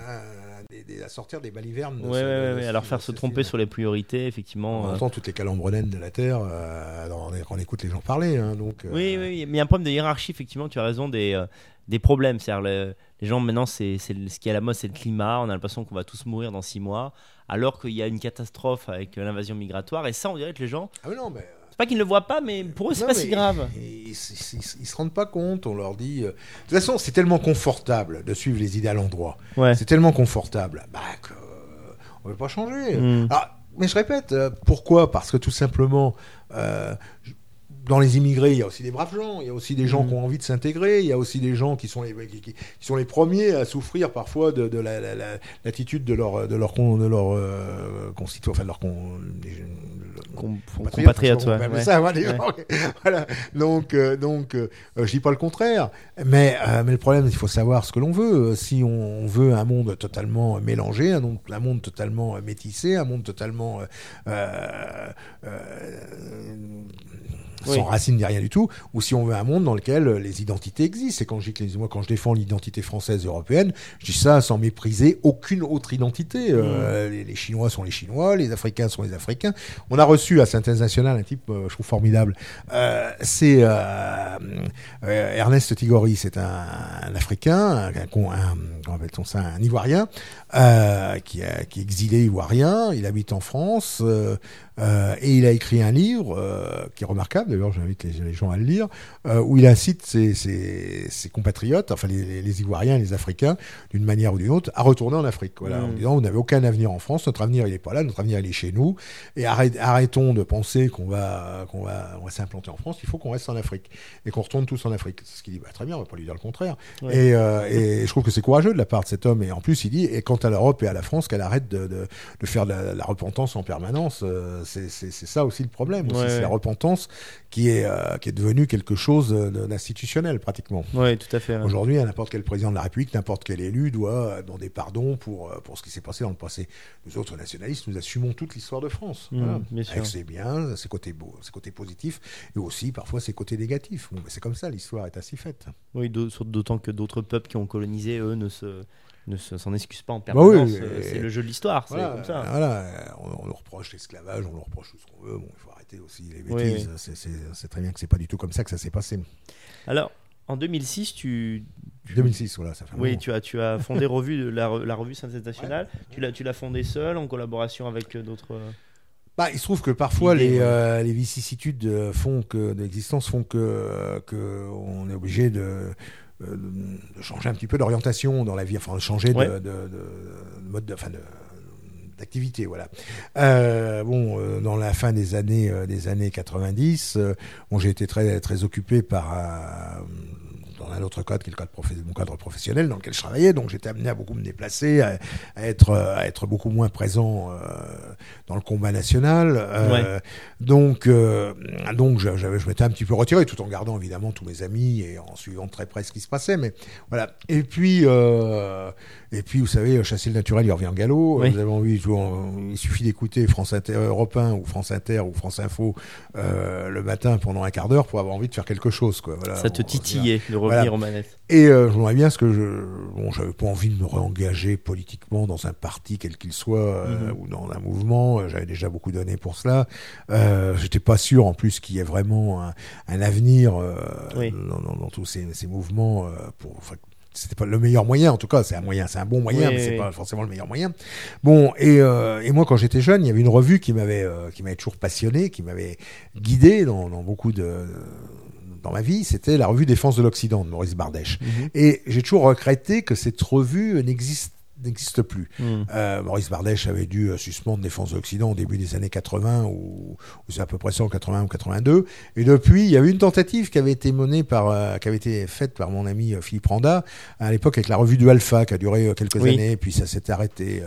à, sortir des balivernes. Oui, ouais, ouais, alors faire se tromper sur les priorités, effectivement. On euh. entend toutes les calembrenaines de la Terre euh, on écoute les gens parler. Hein, donc, euh. Oui, oui, mais il y a un problème de hiérarchie, effectivement, tu as raison, des, des problèmes. C'est-à-dire, les gens, maintenant, c'est, ce qui est à la mode, c'est le climat. On a l'impression qu'on va tous mourir dans six mois, alors qu'il y a une catastrophe avec l'invasion migratoire. Et ça, on dirait que les gens. Ah, non, mais c'est pas qu'ils ne le voient pas, mais pour eux, c'est pas si grave. Ils, ils, se rendent pas compte. On leur dit. Euh, de toute façon, c'est tellement confortable de suivre les idées à l'endroit. C'est tellement confortable. Bah, que, on ne veut pas changer. Hmm. Ah, mais je répète, euh, pourquoi? Parce que tout simplement, euh, dans les immigrés, il y a aussi des braves gens, il y a aussi des gens mm. qui ont envie de s'intégrer, il y a aussi des gens qui sont les, qui, sont les premiers à souffrir parfois de, de l'attitude de leur, de leur, de leur euh, enfin de leur compatriotes. voilà. Donc, euh, donc euh, je dis pas le contraire, mais, mais le problème, il faut savoir ce que l'on veut. Si on, veut un monde totalement mélangé, un, un monde totalement métissé, un monde totalement sans racine ni rien du tout, ou si on veut un monde dans lequel euh, les identités existent. Et quand je dis moi, quand je défends l'identité française européenne, je dis ça sans mépriser aucune autre identité. Euh, mmh. les, Chinois sont les Chinois, les Africains sont les Africains. On a reçu à synthèse nationale un type, euh, je trouve formidable. c'est Ernest Tigori, c'est un, Africain, un, un, ça, un Ivoirien, qui, qui est exilé ivoirien. Il habite en France. Et il a écrit un livre qui est remarquable, d'ailleurs j'invite les, gens à le lire, euh, où il incite ses, ses, ses compatriotes, enfin les, les, Ivoiriens et les Africains, d'une manière ou d'une autre, à retourner en Afrique. Voilà, En mm. disant, vous n'avez aucun avenir en France, notre avenir il n'est pas là, notre avenir il est chez nous, et arrêtons de penser qu'on va, qu'on va, on va s'implanter en France, il faut qu'on reste en Afrique, et qu'on retourne tous en Afrique. C'est ce qu'il dit, bah, très bien, on va pas lui dire le contraire. Et, et, je trouve que c'est courageux de la part de cet homme, et en plus il dit, et quant à l'Europe et à la France, qu'elle arrête de, de, de faire de la, la repentance en permanence c'est ça aussi le problème. c'est la repentance qui est, euh, qui est devenue quelque chose d'institutionnel pratiquement. Oui, tout à fait. Aujourd'hui, n'importe quel président de la République, n'importe quel élu doit demander pardon pour, euh, pour ce qui s'est passé dans le passé. Nous autres nationalistes, nous assumons toute l'histoire de France. Mmh, avec ses biens, ses côtés, beaux, ses côtés positifs et aussi parfois ses côtés négatifs. c'est comme ça, l'histoire est ainsi faite. Oui, d'autant que d'autres peuples qui ont colonisé, eux, ne se ne s'en excuse pas en bah permanence. Euh, c'est le jeu de l'histoire, c'est comme ça. Voilà, on, nous reproche l'esclavage, on nous reproche tout ce qu'on veut. Bon, il faut aussi les bêtises. C'est très bien que c'est pas du tout comme ça que ça s'est passé. Alors, en 2006, tu. 2006, voilà, ça fait Oui, tu as, tu as fondé revue, la, la revue Synthèse Nationale. Ouais. Tu l'as fondée seule, en collaboration avec euh, d'autres. Euh, bah, il se trouve que parfois les, les, vicissitudes font que l'existence font que, que on est obligé de euh, de changer un petit peu d'orientation dans la vie, enfin de changer de, mode, enfin d'activité, voilà. Euh, bon, euh, dans la fin des années euh, des années 90, euh, bon, j'ai été très très occupé par un, dans un autre cadre qui est le cadre mon cadre professionnel dans lequel je travaillais, donc j'étais amené à beaucoup me déplacer, à, à être à être beaucoup moins présent euh, dans le combat national. Euh, Donc euh, donc je- je m'étais un petit peu retiré, tout en gardant évidemment tous mes amis et en suivant très près ce qui se passait, mais voilà. Et puis et puis vous savez, chasser le naturel, il revient en galop. Oui. Vous avez envie, vous- il suffit d'écouter France Inter, Europe 1 ou France Inter ou France Info euh, le matin pendant un quart d'heure pour avoir envie de faire quelque chose, quoi. Voilà. Ça te titillait de revenir Voilà. aux manettes. et euh, je voudrais bien ce que je. Bon, j'avais pas envie de me réengager politiquement dans un parti quel qu'il soit euh, Mhm. ou dans un mouvement. Euh, J'avais déjà beaucoup donné pour cela. Euh, J'étais pas sûr en plus qu'il y ait vraiment un, un avenir euh, Oui. dans, dans- dans tous ces, ces mouvements. Euh, pour, c'était pas le meilleur moyen, en tout cas, c'est un moyen, c'est un bon moyen, Oui, mais c'est oui. pas forcément le meilleur moyen. Bon, et, euh, et moi, quand j'étais jeune, il y avait une revue qui m'avait, euh, qui m'avait toujours passionné, qui m'avait guidé dans, dans beaucoup de, dans ma vie. C'était la revue Défense de l'Occident de Maurice Bardèche. Mhm. Et j'ai toujours regretté que cette revue n'existe n'existe plus. Mhm. Euh, Maurice Bardèche avait dû euh, suspendre Défense de l'Occident au début des années 80 ou, ou c'est à peu près ça en 81 ou 82. Et depuis, il y a eu une tentative qui avait été menée par, euh, qui avait été faite par mon ami Philippe Randa à l'époque avec la revue du Alpha qui a duré quelques Oui. années, puis ça s'est arrêté.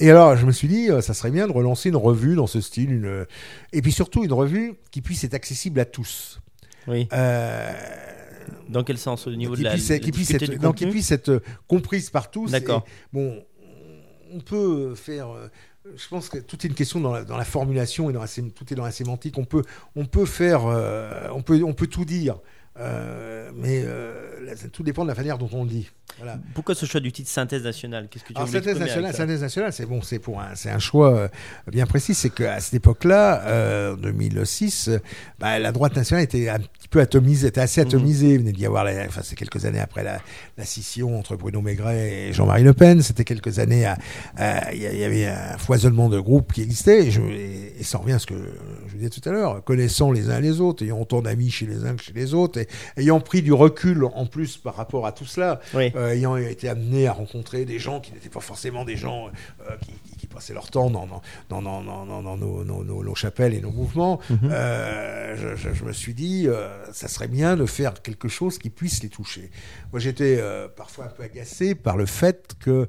Et alors, je me suis dit, ça serait bien de relancer une revue dans ce style, une, et puis surtout une revue qui puisse être accessible à tous. Oui. Euh, Dans quel sens Au niveau qui de la, puisse, la qui puisse être, non, qui puisse être comprise par tous. D'accord. Bon, on peut faire. euh, Je pense que tout est une question dans la, dans la formulation et dans la, tout est dans la sémantique. On peut, on peut faire, euh, on peut, on peut tout dire, euh, mais euh, là, tout dépend de la manière dont on le dit. Voilà. Pourquoi ce choix du titre synthèse nationale? Qu'est-ce que tu Alors, voulais synthèse nationale, synthèse nationale, c'est bon, c'est pour un, c'est un choix euh, bien précis. C'est qu'à cette époque-là, euh, 2006, euh, bah, la droite nationale était un petit peu atomisée, était assez Mhm. atomisée. Il venait d'y avoir, la- enfin, c'est quelques années après la, la scission entre Bruno Maigret et Jean-Marie Le Pen. C'était quelques années il y avait un foisonnement de groupes qui existaient. Et, je, et, et ça revient à ce que je vous disais tout à l'heure, connaissant les uns les autres, ayant autant d'amis chez les uns que chez les autres, et ayant pris du recul en plus par rapport à tout cela, Oui. euh, ayant été amené à rencontrer des gens qui n'étaient pas forcément des gens euh, qui, passaient leur temps dans, dans, dans, dans, nos, nos- nos- nos chapelles et nos mouvements, Mhm. euh, je, je- je me suis dit, ça serait bien de faire quelque chose qui puisse les toucher. Moi, j'étais parfois un peu agacé par le fait que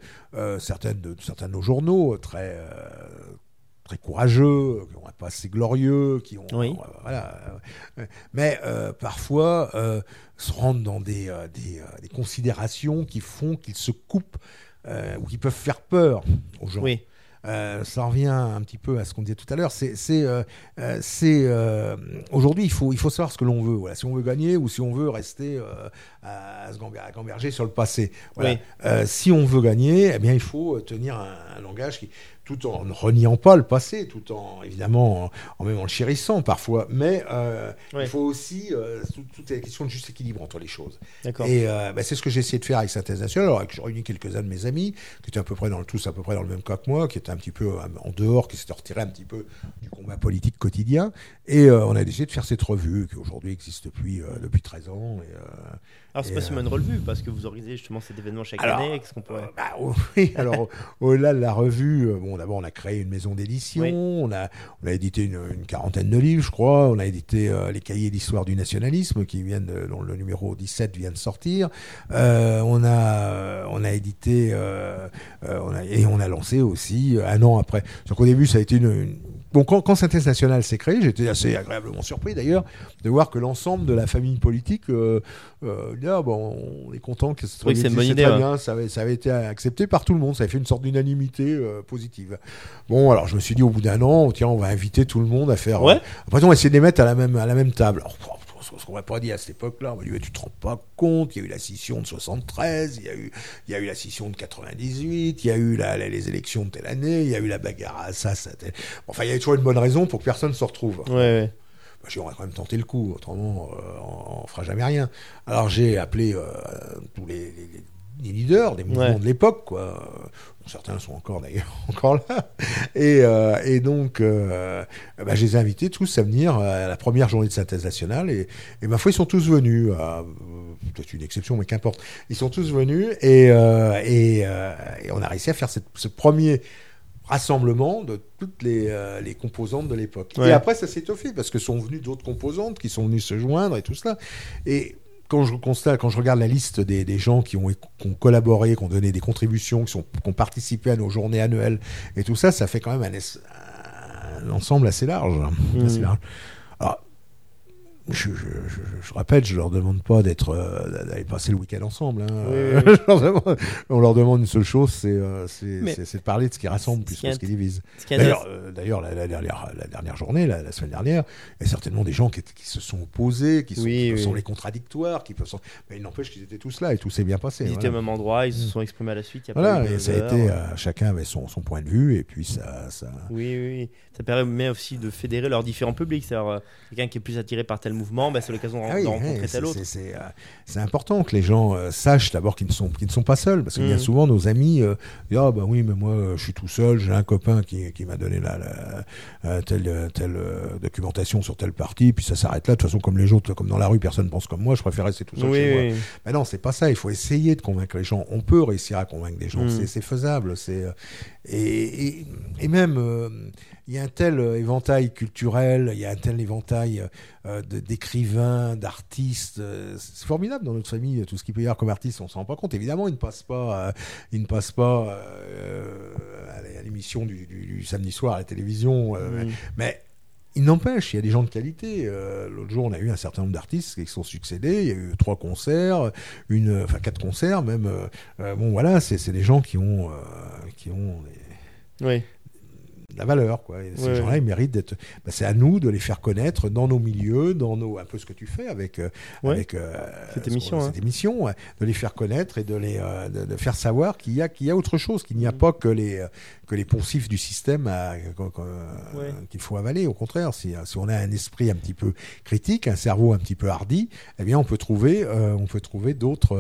certaines de, certains de nos journaux, très... très courageux, qui ont un passé glorieux, qui ont Oui. euh, voilà, mais euh, parfois euh, se rendent dans des, des, des considérations qui font qu'ils se coupent euh, ou qui peuvent faire peur aux gens. Oui. Ça revient un petit peu à ce qu'on disait tout à l'heure. C'est, c'est, c'est aujourd'hui il faut, il faut savoir ce que l'on veut. Voilà, si on veut gagner ou si on veut rester à, se gamberger sur le passé. Voilà. Oui. Si on veut gagner, eh bien il faut tenir un, un langage qui, tout en ne reniant pas le passé, tout en évidemment en, en même en le chérissant parfois, mais euh, Ouais. il faut aussi euh, tout, tout est la question de juste équilibre entre les choses. Et euh, bah, c'est ce que j'ai essayé de faire avec Synthèse Nationale, alors j'ai réuni quelques-uns de mes amis, qui étaient à peu près dans le tous à peu près dans le même cas que moi, qui étaient un petit peu euh, en dehors, qui s'étaient retirés un petit peu du combat politique quotidien. Et on a décidé de faire cette revue, qui aujourd'hui existe depuis, depuis 13 ans. Et, Alors, c'est pas euh, seulement une revue, parce que vous organisez justement cet événement chaque Alors, année. Qu'est-ce qu'on pourrait. euh, bah, oui, alors au- au-delà de la revue, euh, bon, d'abord on a créé une maison d'édition, Oui. on, a, on a édité une, une quarantaine de livres, je crois, on a édité euh, les cahiers d'histoire du nationalisme qui viennent, dont le numéro 17 vient de sortir, Euh, on, a, on a édité, euh, euh, on a, et on a lancé aussi euh, un an après. Donc au début ça a été une... une- Bon, quand, quand Synthèse Nationale s'est créée, j'étais assez agréablement surpris d'ailleurs de voir que l'ensemble de la famille politique euh, euh, Ah, bon, on est content que ce Oui, c'est une bonne idée, très ouais. bien, ça avait, ça avait été accepté par tout le monde, ça avait fait une sorte d'unanimité euh, positive. Bon, alors je me suis dit au bout d'un an, tiens, on va inviter tout le monde à faire. Ouais. euh, après, on va essayer de les mettre à la même, à la même table. Alors, ce qu'on m'a pas dit à cette époque-là, on m'a dit, mais tu te rends pas compte, il y a eu la scission de 73, il y a eu, il y a eu la scission de 98, il y a eu la, la- les élections de telle année, il y a eu la bagarre à ça, ça, tel- Enfin, il y avait toujours une bonne raison pour que personne se retrouve. Ouais, ouais. Bah, j'ai- on va quand même tenter le coup, autrement euh, on, on fera jamais rien. Alors j'ai appelé euh, tous les, les- les leaders des mouvements Ouais. de l'époque, quoi. Certains sont encore d'ailleurs encore là. Et, euh, et donc, euh, bah, je les ai invités tous à venir à la première journée de synthèse nationale. Et, et ma foi, ils sont tous venus. euh, Peut-être une exception, mais qu'importe. Ils sont tous venus et, euh, et, euh, et on a réussi à faire cette- ce premier rassemblement de toutes les, euh, les composantes de l'époque. Ouais. Et après, ça s'est étoffé parce que sont venues d'autres composantes qui sont venues se joindre et tout cela. Et quand je constate, quand je regarde la liste des, des gens qui ont, qui ont collaboré, qui ont donné des contributions, qui, sont, qui ont participé à nos journées annuelles et tout ça, ça fait quand même un, ensemble assez large. Mhm. Assez large. Je, je, je, je répète, je leur demande pas d'être euh, d'aller passer le week-end ensemble. hein. Oui, oui. je leur demande- on leur demande une seule chose, c'est euh, c'est de parler de ce qui rassemble plus que ce qui divise. D'ailleurs, euh, d'ailleurs, la, la dernière, la dernière journée, la, la semaine dernière, il y a certainement des gens qui, se sont opposés, qui sont, Oui, qui oui. sont les contradictoires, qui peuvent sont... mais il n'empêche qu'ils étaient tous là et tout s'est bien passé. Ils étaient au même endroit, ils se Mm. sont exprimés à la suite. il y a Voilà, pas eu de- et ça a été, chacun avait son, son point de vue et puis ça, ça... Oui, oui, oui. Ça permet aussi de fédérer leurs différents publics. C'est-à-dire, quelqu'un qui est plus attiré par tel mouvement, bah, c'est l'occasion Ah oui, de rencontrer tel autre. c'est- euh, c'est important que les gens euh, sachent d'abord qu'ils ne, sont, qu'ils ne sont pas seuls. Parce que bien Mhm. souvent, nos amis euh, disent Ah, bah oui, mais moi, euh, je suis tout seul, j'ai un copain qui, qui m'a donné la, la- euh, telle, telle documentation sur telle partie, puis ça s'arrête là. De toute façon, comme les autres, comme dans la rue, personne ne pense comme moi, je préfère rester tout seul Oui, chez moi. Mais non, c'est pas ça. Il faut essayer de convaincre les gens. On peut réussir à convaincre des gens. Mm. C'est- faisable. C'est et, et, et même euh, il y a un tel euh, éventail culturel, il y a un tel éventail euh, d'écrivains, d'artistes. c'est formidable dans notre famille tout ce qu'il peut y avoir comme artiste. On s'en rend pas compte. Évidemment, ils ne passent pas, ils ne passent pas à l'émission du, du- du samedi soir à la télévision. mais il n'empêche, il y a des gens de qualité. Euh, L'autre jour, on a eu un certain nombre d'artistes qui se sont succédés. Il y a eu trois concerts, une, enfin quatre concerts même. Euh, euh, bon, voilà, c'est des gens qui ont, Oui. La valeur, quoi. Et ces Ouais. gens-là, ils méritent d'être. bah, c'est à nous de les faire connaître dans nos milieux, dans nos, un peu ce que tu fais avec, euh, Ouais. avec euh, Cette émission, hein. cette émission, ouais, de les faire connaître et de les, euh, de, de faire savoir qu'il y a, qu'il y a autre chose, qu'il n'y a Mm. pas que les, que les poncifs du système qu'il faut avaler. Au contraire, si, si on a un esprit un petit peu critique, un cerveau un petit peu hardi, eh bien, on peut trouver, on peut trouver d'autres.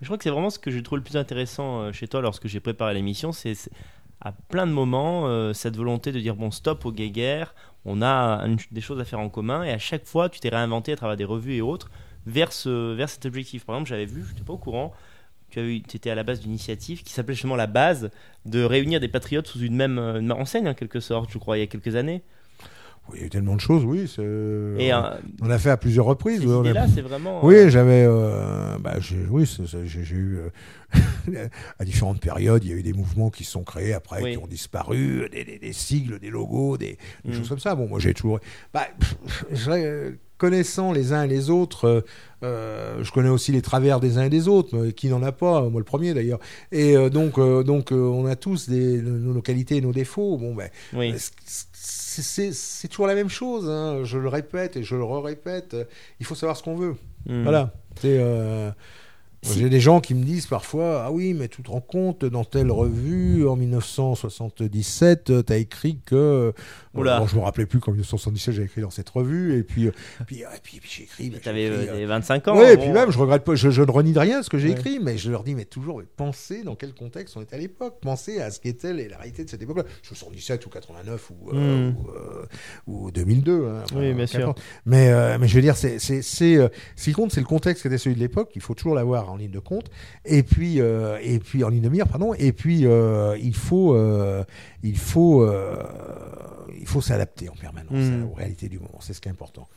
Je crois que c'est vraiment ce que j'ai trouvé le plus intéressant chez toi lorsque j'ai préparé l'émission. C'est à plein de moments euh, cette volonté de dire bon, stop au guéguerre, on a des choses à faire en commun et à chaque fois tu t'es réinventé à travers des revues et autres vers, ce, vers cet objectif. Par exemple, j'avais vu, je n'étais pas au courant, tu étais à la base d'une initiative qui s'appelait justement la base de réunir des patriotes sous une même, euh, une même enseigne en quelque sorte, je crois, il y a quelques années. Il y a eu tellement de choses, oui. Et on, on a fait à plusieurs reprises. oui, a- c'est vraiment. Oui, euh, j'avais, euh, bah, j'ai, oui, j'ai, eu euh, à différentes périodes, il y a eu des mouvements qui se sont créés après, Oui. qui ont disparu, des, des- des sigles, des logos, des, des Mm. choses comme ça. Bon, moi j'ai toujours, bah, je, connaissant les uns et les autres, euh, euh, je connais aussi les travers des uns et des autres. mais Qui n'en a pas Moi le premier d'ailleurs. Et euh, donc, euh, donc, on a tous des, nos, nos qualités et nos défauts. Bon, ben, oui. c'est, toujours la même chose. hein. Je le répète et je le répète. Il faut savoir ce qu'on veut. Mm. Voilà. C'est, Si- J'ai des gens qui me disent parfois Ah oui, mais tu te rends compte, dans telle revue, en 1977, tu as écrit que. Oula. Bon, je me rappelais plus qu'en 1977, j'ai écrit dans cette revue. Et puis, euh, puis, euh, et puis, puis j'ai écrit. euh, euh, des 25 ans. oui, et bon. puis même, je regrette pas, je, je ne renie de rien ce que j'ai Ouais. écrit, mais je leur dis, mais toujours, mais pensez dans quel contexte on était à l'époque, pensez à ce qu'était les- la réalité de cette époque-là. 77 ou 89 ou, euh, Mm. ou, euh, ou 2002. hein, enfin, Oui, bien sûr. Mais, euh, mais je veux dire, c'est, c'est, c'est, euh, ce qui compte, c'est le contexte qui était celui de l'époque, il faut toujours l'avoir en ligne de compte, et puis, euh, et puis en ligne de mire, pardon, et puis euh, il faut, euh, il faut, euh, il faut s'adapter en permanence Mm. aux réalités du moment, c'est ce qui est important.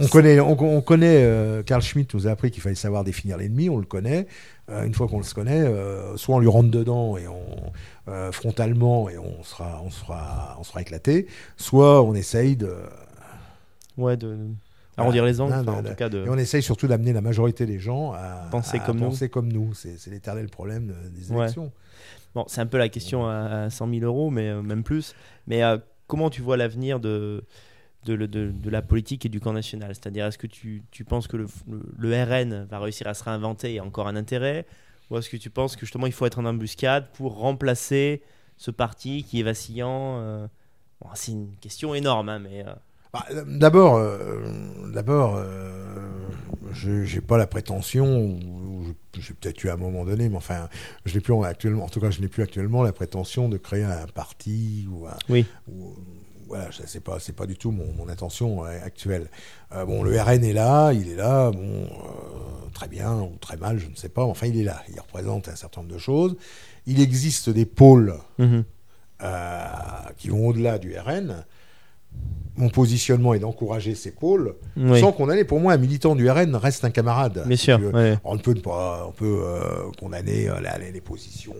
On connaît, on, on connaît euh, Carl Schmitt nous a appris qu'il fallait savoir définir l'ennemi, on le connaît. Euh, une fois qu'on le connaît, euh, soit on lui rentre dedans et on euh, frontalement et on sera, on sera, on sera éclaté, soit on essaye de, Ouais, de arrondir les angles, Ah, enfin, de- en tout cas de. et on essaye surtout d'amener la majorité des gens à Penser à comme nous. penser comme nous. C'est, l'éternel problème de- des Ouais. Bon, c'est un peu la question à, à 100 000 euros, mais euh, même plus. Mais euh, comment tu vois l'avenir de, de, la politique et du camp national? C'est-à-dire, est-ce que tu, tu penses que le, RN va réussir à se réinventer et encore un intérêt? Ou est-ce que tu penses que justement il faut être en embuscade pour remplacer ce parti qui est vacillant euh, bon, C'est une question énorme, hein, mais. Euh, Bah, d'abord, euh, d'abord, euh, je j'ai pas la prétention, j'ai peut-être eu à un moment donné, mais enfin, je n'ai plus actuellement, en tout cas, je n'ai plus actuellement la prétention de créer un parti ou un, Oui. ou, voilà, c'est pas, c'est pas du tout mon, mon intention euh, actuelle. Euh, bon, le RN est là, il est là, bon, euh, très bien ou très mal, je ne sais pas. Enfin, il est là. Il représente un certain nombre de choses. Il existe des pôles euh, qui vont au-delà du RN. Mon positionnement est d'encourager ces pôles, Oui, sans qu'on allait. Pour moi, un militant du RN reste un camarade. bien sûr. ouais. On ne peut pas, on peut euh, condamner euh, la- les, positions,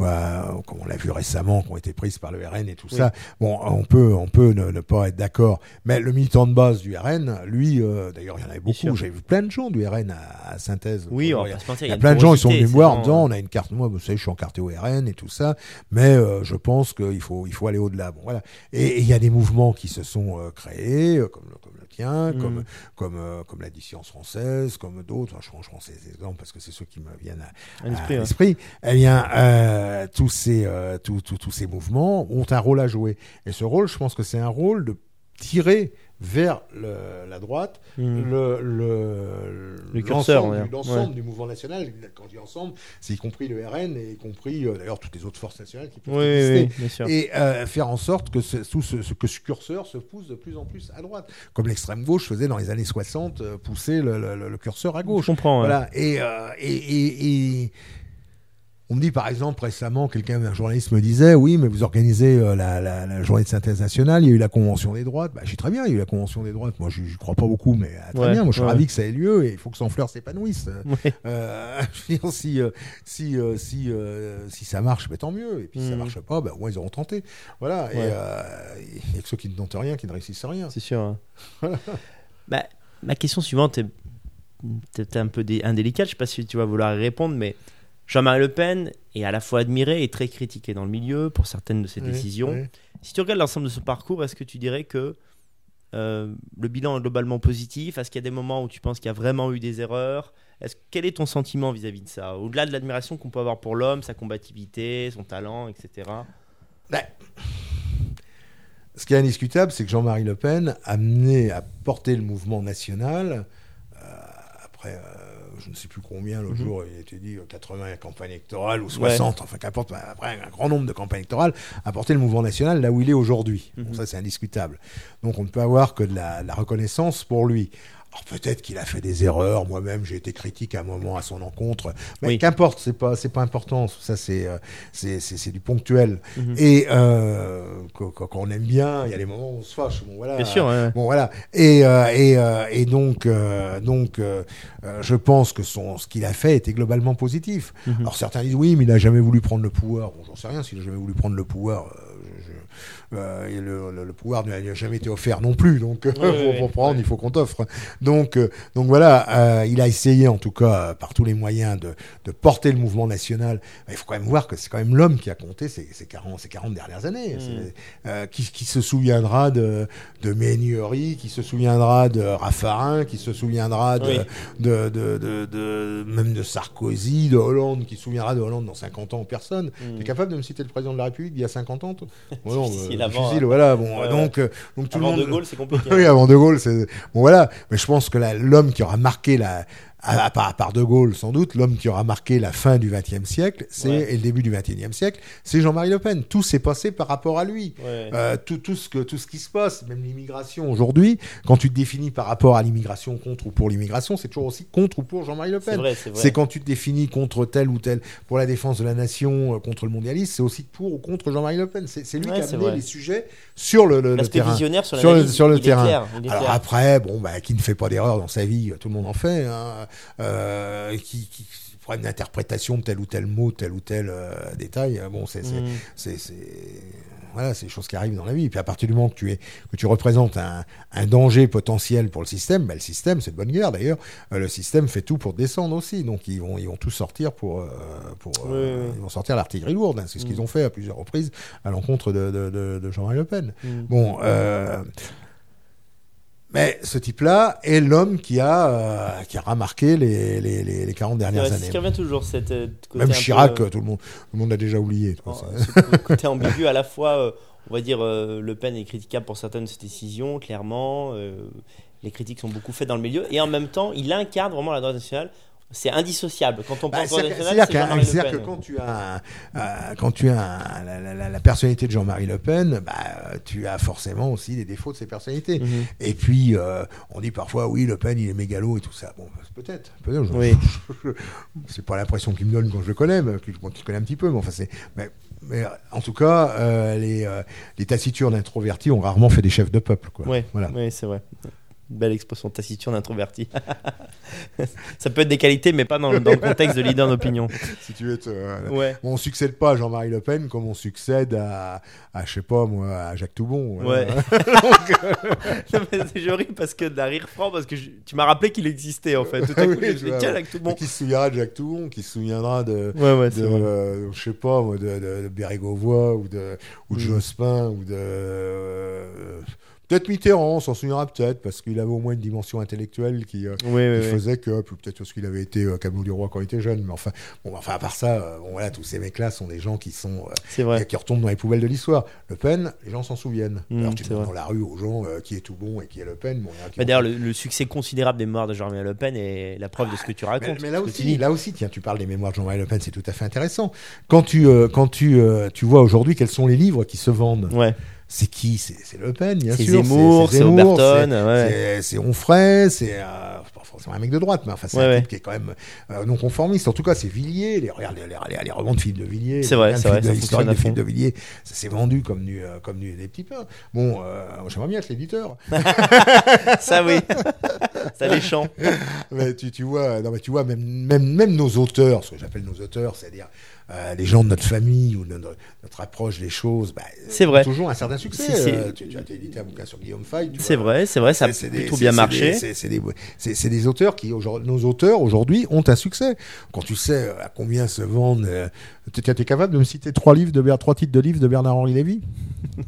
euh, comme on l'a vu récemment, qui ont été prises par le RN et tout Oui. ça. Bon, on peut, on peut ne, ne pas être d'accord. Mais le militant de base du RN, lui, euh, d'ailleurs, il y en avait beaucoup. J'ai vu plein de gens du RN à, à Synthèse. Oui, on il y va a, pas se mentir. il y a une plein de gens qui sont venus me voir en disant, on a une carte. Moi, vous savez, je suis encarté au RN et tout ça. Mais euh, je pense qu'il faut, il faut aller au-delà. Bon, voilà. Et il y a des mouvements qui se sont euh, créés, euh, comme, le- comme le tien, Mhm. comme comme euh, comme la dissidence française, comme d'autres. Enfin, je, je prends ces exemples parce que c'est ceux qui me viennent à, Un esprit, à ouais. l'esprit. Eh bien, euh, tous ces euh, tous, tous, tous ces mouvements ont un rôle à jouer. Et ce rôle, je pense que c'est un rôle de tirer vers le- la droite Mhm. le, le, Le curseur, dire. l'ensemble Ouais. du mouvement national. Quand je dis ensemble, c'est y compris le RN et y compris euh, d'ailleurs toutes les autres forces nationales qui peuvent Oui, exister oui, bien sûr. et euh, faire en sorte que ce, tout ce, que ce curseur se pousse de plus en plus à droite, comme l'extrême gauche faisait dans les années 60, euh, pousser le, le- le curseur à Je gauche. comprends. ouais. Voilà. Et, euh, et, et- et on me dit par exemple récemment, quelqu'un, un journaliste me disait, oui, mais vous organisez euh, la, la- la journée de synthèse nationale, il y a eu la convention des droites. Bah, je dis très bien, il y a eu la convention des droites. Moi, je ne crois pas beaucoup, mais euh, très Ouais, bien. Moi, je suis ouais. ravi que ça ait lieu et il faut que Sanfleur s'épanouisse. Ouais. Euh, je veux dire, si, euh, si, si, euh, si ça marche, bah, tant mieux. Et puis si ça Mhm. marche pas, bah, au moins ils auront tenté. Voilà. Et Ouais. il y a que ceux qui ne tentent rien qui ne réussissent rien. C'est sûr. hein. Bah, ma question suivante est peut-être un peu dé- indélicate. Je sais pas si tu vas vouloir répondre, mais Jean-Marie Le Pen est à la fois admiré et très critiqué dans le milieu pour certaines de ses Oui, décisions. oui. Si tu regardes l'ensemble de son parcours, est-ce que tu dirais que euh, le bilan est globalement positif? Est-ce qu'il y a des moments où tu penses qu'il y a vraiment eu des erreurs? Est-ce Quel est ton sentiment vis-à-vis de ça? Au-delà de l'admiration qu'on peut avoir pour l'homme, sa combativité, son talent, etc. Ce qui est indiscutable, c'est que Jean-Marie Le Pen a mené à porter le mouvement national euh, après. euh, je ne sais plus combien, l'autre Mhm. jour, il était dit euh, 80 campagnes électorales ou 60, enfin qu'importe, bah, après un grand nombre de campagnes électorales, a porté le mouvement national là où il est aujourd'hui. Bon, Mhm. ça, c'est indiscutable. Donc on ne peut avoir que de la, de la reconnaissance pour lui. Alors peut-être qu'il a fait des erreurs. Moi-même, j'ai été critique à un moment à son encontre. Mais Oui. qu'importe, c'est pas, c'est pas important. Ça, c'est, euh, c'est, du ponctuel. Mhm. Et euh, quand, on aime bien, il y a des moments où on se fâche. Bon, voilà. Bien sûr, ouais. Bon voilà et euh, et, euh, et donc donc je pense que son ce qu'il a fait était globalement positif. Mhm. Alors certains disent oui mais il a jamais voulu prendre le pouvoir. Bon j'en sais rien s'il a jamais voulu prendre le pouvoir. Euh, et le, le- le pouvoir ne lui a jamais été offert non plus donc ouais, pour, prendre il faut qu'on t'offre. Donc euh, donc voilà euh, il a essayé en tout cas euh, par tous les moyens de, de porter le mouvement national. Mais il faut quand même voir que c'est quand même l'homme qui a compté ces, ces 40 ces 40 dernières années. Euh, qui, qui se souviendra de, de Ménuerie, qui se souviendra de Raffarin, qui se souviendra de, Oui. de, de, de- de- même de Sarkozy, de Hollande, qui se souviendra de Hollande dans 50 ans, personne. Mhm. T'es capable de me citer le président de la République d'il y a 50 ans Bon, non, Euh, avant, difficile, hein. voilà. Bon, donc, euh, donc tout Avant le monde. De Gaulle, c'est compliqué. oui, avant De Gaulle, c'est bon voilà. Mais je pense que l'homme qui aura marqué la, à, à part, à part De Gaulle sans doute, l'homme qui aura marqué la fin du XXe siècle, c'est Ouais. et le début du XXIe siècle, c'est Jean-Marie Le Pen. Tout s'est passé par rapport à lui. Ouais. Euh, tout, tout, ce que, tout ce qui se passe, même l'immigration aujourd'hui, quand tu te définis par rapport à l'immigration, contre ou pour l'immigration, c'est toujours aussi contre ou pour Jean-Marie Le c'est Pen. vrai, c'est vrai. C'est quand tu te définis contre tel ou tel, pour la défense de la nation, euh, contre le mondialisme, c'est aussi pour ou contre Jean-Marie Le Pen. C'est c'est lui Ouais, qui a c'est amené les sujets sur le, le- le terrain. visionnaire sur, Sur le- sur le terrain. clair, Alors clair. après, bon, bah, qui ne fait pas d'erreur dans sa vie, tout le monde en fait, hein, euh, qui, qui problème d'interprétation de tel ou tel mot, tel ou tel euh, détail, bon, c'est c'est- voilà, c'est des choses qui arrivent dans la vie. Et puis à partir du moment que tu es que tu représentes un, un danger potentiel pour le système, bah, le système, c'est de bonne guerre d'ailleurs. euh, le système fait tout pour descendre aussi, donc ils vont ils vont tous sortir pour euh, pour Oui, ils vont sortir l'artillerie lourde. hein. c'est ce qu'ils Mhm. ont fait à plusieurs reprises à l'encontre de, de, de, de Jean-Marie Le Pen. Mhm. Bon. Euh, mais ce type-là est l'homme qui a, euh, qui a remarqué les, les, les, les 40 C'est dernières vrai, c'est ce années. qui revient toujours, cette, euh, côté Même Chirac, peu, tout le monde, tout le monde l'a déjà oublié. euh, ça. ce côté ambigu à la fois, euh, on va dire, euh, Le Pen est critiquable pour certaines de ses décisions, clairement. euh, les critiques sont beaucoup faites dans le milieu. Et en même temps, il incarne vraiment la droite nationale. C'est indissociable. Quand on Bah, pense C'est-à-dire Le c'est-à-dire que Pen. quand tu as, euh, quand tu as la, la- la- la personnalité de Jean-Marie Le Pen, bah, tu as forcément aussi des défauts de ses personnalités. Mhm. Et puis, euh, on dit parfois, oui, Le Pen, il est mégalo et tout ça. Bon, bah, peut-être. peut-être je- Oui. c'est pas l'impression qu'il me donne quand je le connais, mais qu'il qu'il connaît un petit peu. Mais enfin, c'est. Mais, mais, euh, en tout cas, euh, les, euh, les taciturnes introvertis ont rarement fait des chefs de peuple. Quoi. Ouais, Voilà. ouais, c'est vrai. Belle expression taciturne introverti. ça peut être des qualités, mais pas dans, le- dans le contexte de leader d'opinion. Si tu veux euh, Ouais. Bon, on succède pas à Jean-Marie Le Pen comme on succède à, à, je sais pas moi, à Jacques Toubon. Ouais. Euh, Non, mais c'est- je ris parce que d'un rire franc, parce que je- tu m'as rappelé qu'il existait en fait. Tout à coup, oui, je vois, tiens, ouais. avec tout bon. Qui se souviendra de Jacques Toubon Qui se souviendra de, Ouais, ouais, de, euh, je sais pas moi, de, de, ou de, ou de Mm. Jospin ou de. euh, Peut-être Mitterrand, on s'en souviendra peut-être, parce qu'il avait au moins une dimension intellectuelle qui, euh, Oui, oui, qui oui. faisait que, puis peut-être parce qu'il avait été euh, du Roi quand il était jeune, mais enfin, bon, enfin à part ça, euh, bon, voilà, tous ces mecs-là sont des gens qui sont euh, C'est vrai. qui retombent dans les poubelles de l'histoire. Le Pen, les gens s'en souviennent. Mm, Alors tu demandes dans la rue aux gens euh, qui est tout bon et qui est Le Pen. Bon, Bah, D'ailleurs, le, le succès considérable des mémoires de Jean-Marie Le Pen est la preuve de ce que tu mais, racontes. mais là aussi, dis. là aussi, tiens, tu parles des mémoires de Jean-Marie Le Pen, c'est tout à fait intéressant. Quand tu, euh, quand tu, euh, tu vois aujourd'hui quels sont les livres qui se vendent, Ouais. C'est qui? C'est Le Pen, bien C'est sûr. Zemmour, c'est Zemmour, Oberton, c'est- ouais. c'est- C'est Onfray, c'est euh, pas forcément un mec de droite, mais enfin c'est Ouais, un ouais. type qui est quand même euh, non conformiste. En tout cas, c'est Villiers. Les, regarde les, les, les, les romans de Philippe de Villiers. C'est vrai, c'est vrai, ça de Philippe de Villiers. Ça s'est vendu comme du, euh, comme du, des petits pains. Bon, euh, j'aimerais bien être l'éditeur. Ça, oui. Ça les chant. mais tu, tu vois, non, mais tu vois, même, même, même nos auteurs, ce que j'appelle nos auteurs, c'est-à-dire euh, les gens de notre famille ou de notre, notre approche des choses, bah, C'est ont vrai. toujours un certain succès. C'est- c'est- Euh, tu, tu as édité un bouquin sur Guillaume Fay. tu C'est vrai, c'est vrai, ça a C'est- c'est des- plutôt c'est- bien c'est marché. C'est c'est des, c'est- c'est des auteurs qui, nos auteurs aujourd'hui, ont un succès. Quand tu sais euh, à combien se vendent. Euh, T'es t'es capable de me citer trois livres de trois titres de livres de Bernard-Henri Lévy?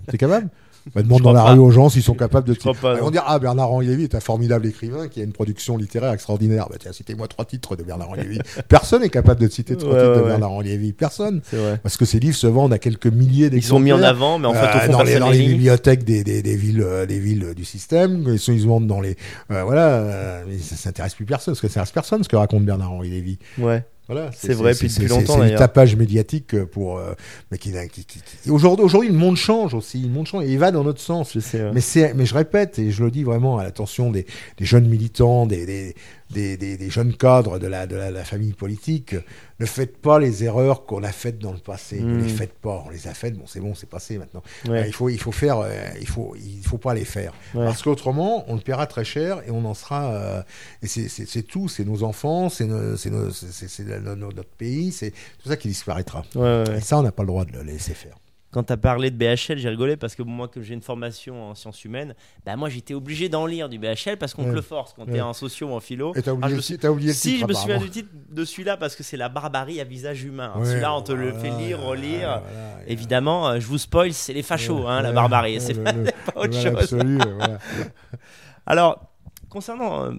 T'es capable? Bah, Demande dans la pas. rue aux gens s'ils sont capables de. Ils vont dire Ah, Bernard-Henri Lévy est un formidable écrivain qui a une production littéraire extraordinaire. Bah, tiens, citez-moi trois titres de Bernard-Henri Lévy. Personne n'est capable de citer trois Ouais, titres de ouais, ouais. Bernard-Henri Lévy. Personne. Parce que ces livres se vendent à quelques milliers Ils sont mis en d'exemplaires. avant, mais en fait, au Euh, fond, dans, les, dans les bibliothèques des, des, des villes, euh, des villes du système, ils, sont, ils se vendent dans les, euh, voilà, euh, mais ça s'intéresse plus personne, parce que ça intéresse personne ce que raconte Bernard-Henri Lévy. Ouais. Voilà, C'est vrai, puis depuis c'est- longtemps, c'est du tapage médiatique pour, euh, mais qui, qui, qui, qui- aujourd'hui, le monde change aussi, le monde change et il va dans notre sens. Ouais. Mais c'est, mais je répète et je le dis vraiment à l'attention des, des jeunes militants, des, des, des, des- des jeunes cadres de la, de la, la famille politique. Ne faites pas les erreurs qu'on a faites dans le passé. Ne les faites pas. On les a faites. Bon, c'est bon, c'est passé maintenant. Ouais. Euh, il faut, il faut faire, euh, il faut, il faut pas les faire. Ouais. Parce qu'autrement, on le paiera très cher et on en sera. euh, et c'est, tout. C'est nos enfants, c'est, notre pays, c'est tout ça qui disparaîtra. Ouais. Et ça, on n'a pas le droit de le laisser faire. Quand tu as parlé de BHL, j'ai rigolé parce que moi, comme j'ai une formation en sciences humaines, bah moi j'étais obligé d'en lire du BHL parce qu'on te Ouais. le force quand tu es Ouais. en socio ou en philo. Et t'as Ah, oublié, oublié le Si, titre, je me souviens du titre de celui-là parce que c'est la barbarie à visage humain. Ouais, celui-là, on te le voilà, fait lire, relire. voilà, Évidemment, euh, je vous spoil, c'est les fachos, hein, la Ouais, barbarie. ouais, c'est pas, autre chose. absolu. Alors, concernant euh,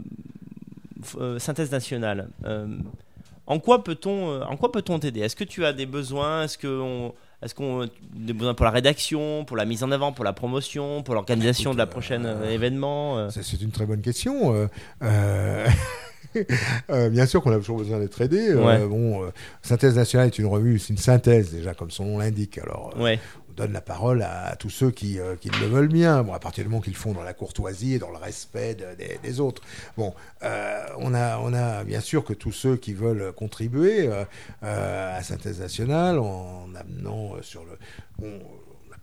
euh, synthèse nationale, euh, en quoi peut-on, en quoi peut-on t'aider? Est-ce que tu as des besoins? Est-ce que on- est-ce qu'on des besoins pour la rédaction, pour la mise en avant, pour la promotion, pour l'organisation de la euh, prochaine euh, événement euh, C'est une très bonne question. euh, euh, euh, bien sûr qu'on a toujours besoin d'être aidé. euh, Ouais. bon, euh, Synthèse nationale est une revue, c'est une synthèse déjà, comme son nom l'indique. Alors, euh, Ouais, on donne la parole à, tous ceux qui, euh, qui le veulent bien. Bon, à partir du moment qu'ils le font dans la courtoisie et dans le respect de- des, autres. Bon, euh, on a, on a bien sûr que tous ceux qui veulent contribuer euh, à Synthèse nationale en amenant sur le.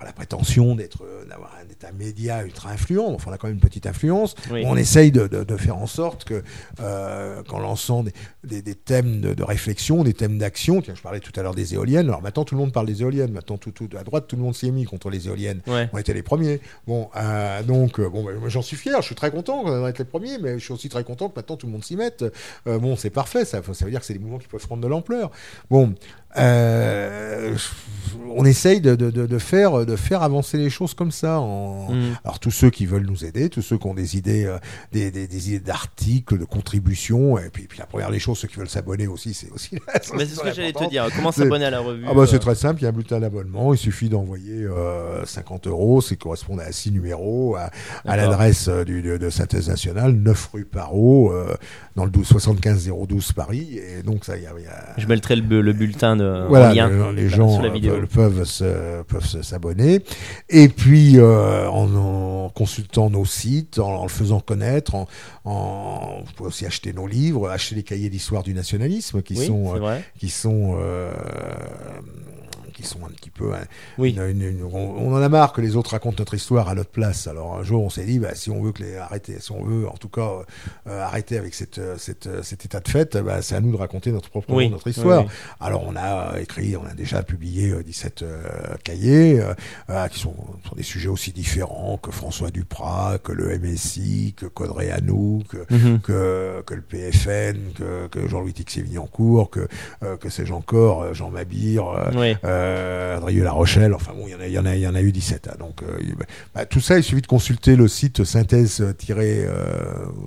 Pas la prétention d'être euh, d'avoir un, un média ultra influent, enfin on a quand même une petite influence. oui. On essaye de, de- de faire en sorte que, euh, qu'en lançant des, des- des thèmes de, de réflexion, des thèmes d'action, tiens, je parlais tout à l'heure des éoliennes, alors maintenant tout le monde parle des éoliennes, maintenant tout, tout, à droite tout le monde s'y est mis contre les éoliennes. Ouais. On était les premiers. Bon, euh, donc, euh, bon, ben, j'en suis fier, je suis très content d'être les premiers, mais je suis aussi très content que maintenant tout le monde s'y mette. Euh, bon, c'est parfait, ça, ça veut dire que c'est des mouvements qui peuvent prendre de l'ampleur. Bon, euh, on essaye de, de, de, faire, de faire avancer les choses comme ça. En... Mm. Alors tous ceux qui veulent nous aider, tous ceux qui ont des idées, euh, des, des, des, idées d'articles, de contributions, et puis, puis la première des choses, ceux qui veulent s'abonner aussi, c'est aussi. Mais c'est ce que j'allais te dire. Comment s'abonner à la revue ah bah, C'est euh, très simple, il y a un bulletin d'abonnement, il suffit d'envoyer euh, 50 euros, c'est correspond à 6 numéros, à, à l'adresse du, de, de Synthèse Nationale, 9 rue Parot, dans le 12, 75 012 Paris, et donc ça, il y a, il y a... Je mettrai le, le bulletin de, voilà, en lien les, les là, gens sous la vidéo. peuvent, se- peuvent s'abonner. Et puis, euh, en, en consultant nos sites, en, en le faisant connaître, en, en, vous pouvez aussi acheter nos livres, acheter les cahiers d'histoire du nationalisme qui oui, sont, euh, qui sont, euh, qui sont un petit peu. hein, Oui. une- une- on, on en a marre que les autres racontent notre histoire à notre place. Alors un jour, on s'est dit, bah, si on veut que les arrêter, si on veut, en tout cas, euh, arrêter avec cette, euh, cette, euh, cet état de fait, bah, c'est à nous de raconter notre propre Oui, notre histoire. oui. Alors on a écrit, on a déjà publié euh, 17 euh, cahiers euh, qui sont des sujets aussi différents que François Duprat, que le MSI, que Caudray Hanou, que, Mhm. que, que le PFN, que, que Jean-Louis Tixier-Villancourt, que, que sais-je encore, euh, Jean Mabir, Oui. euh, Adrieux La Rochelle, enfin bon, il y en a, il y en a, il y en a eu 17. hein, donc euh, bah, tout ça, il suffit de consulter le site synthèse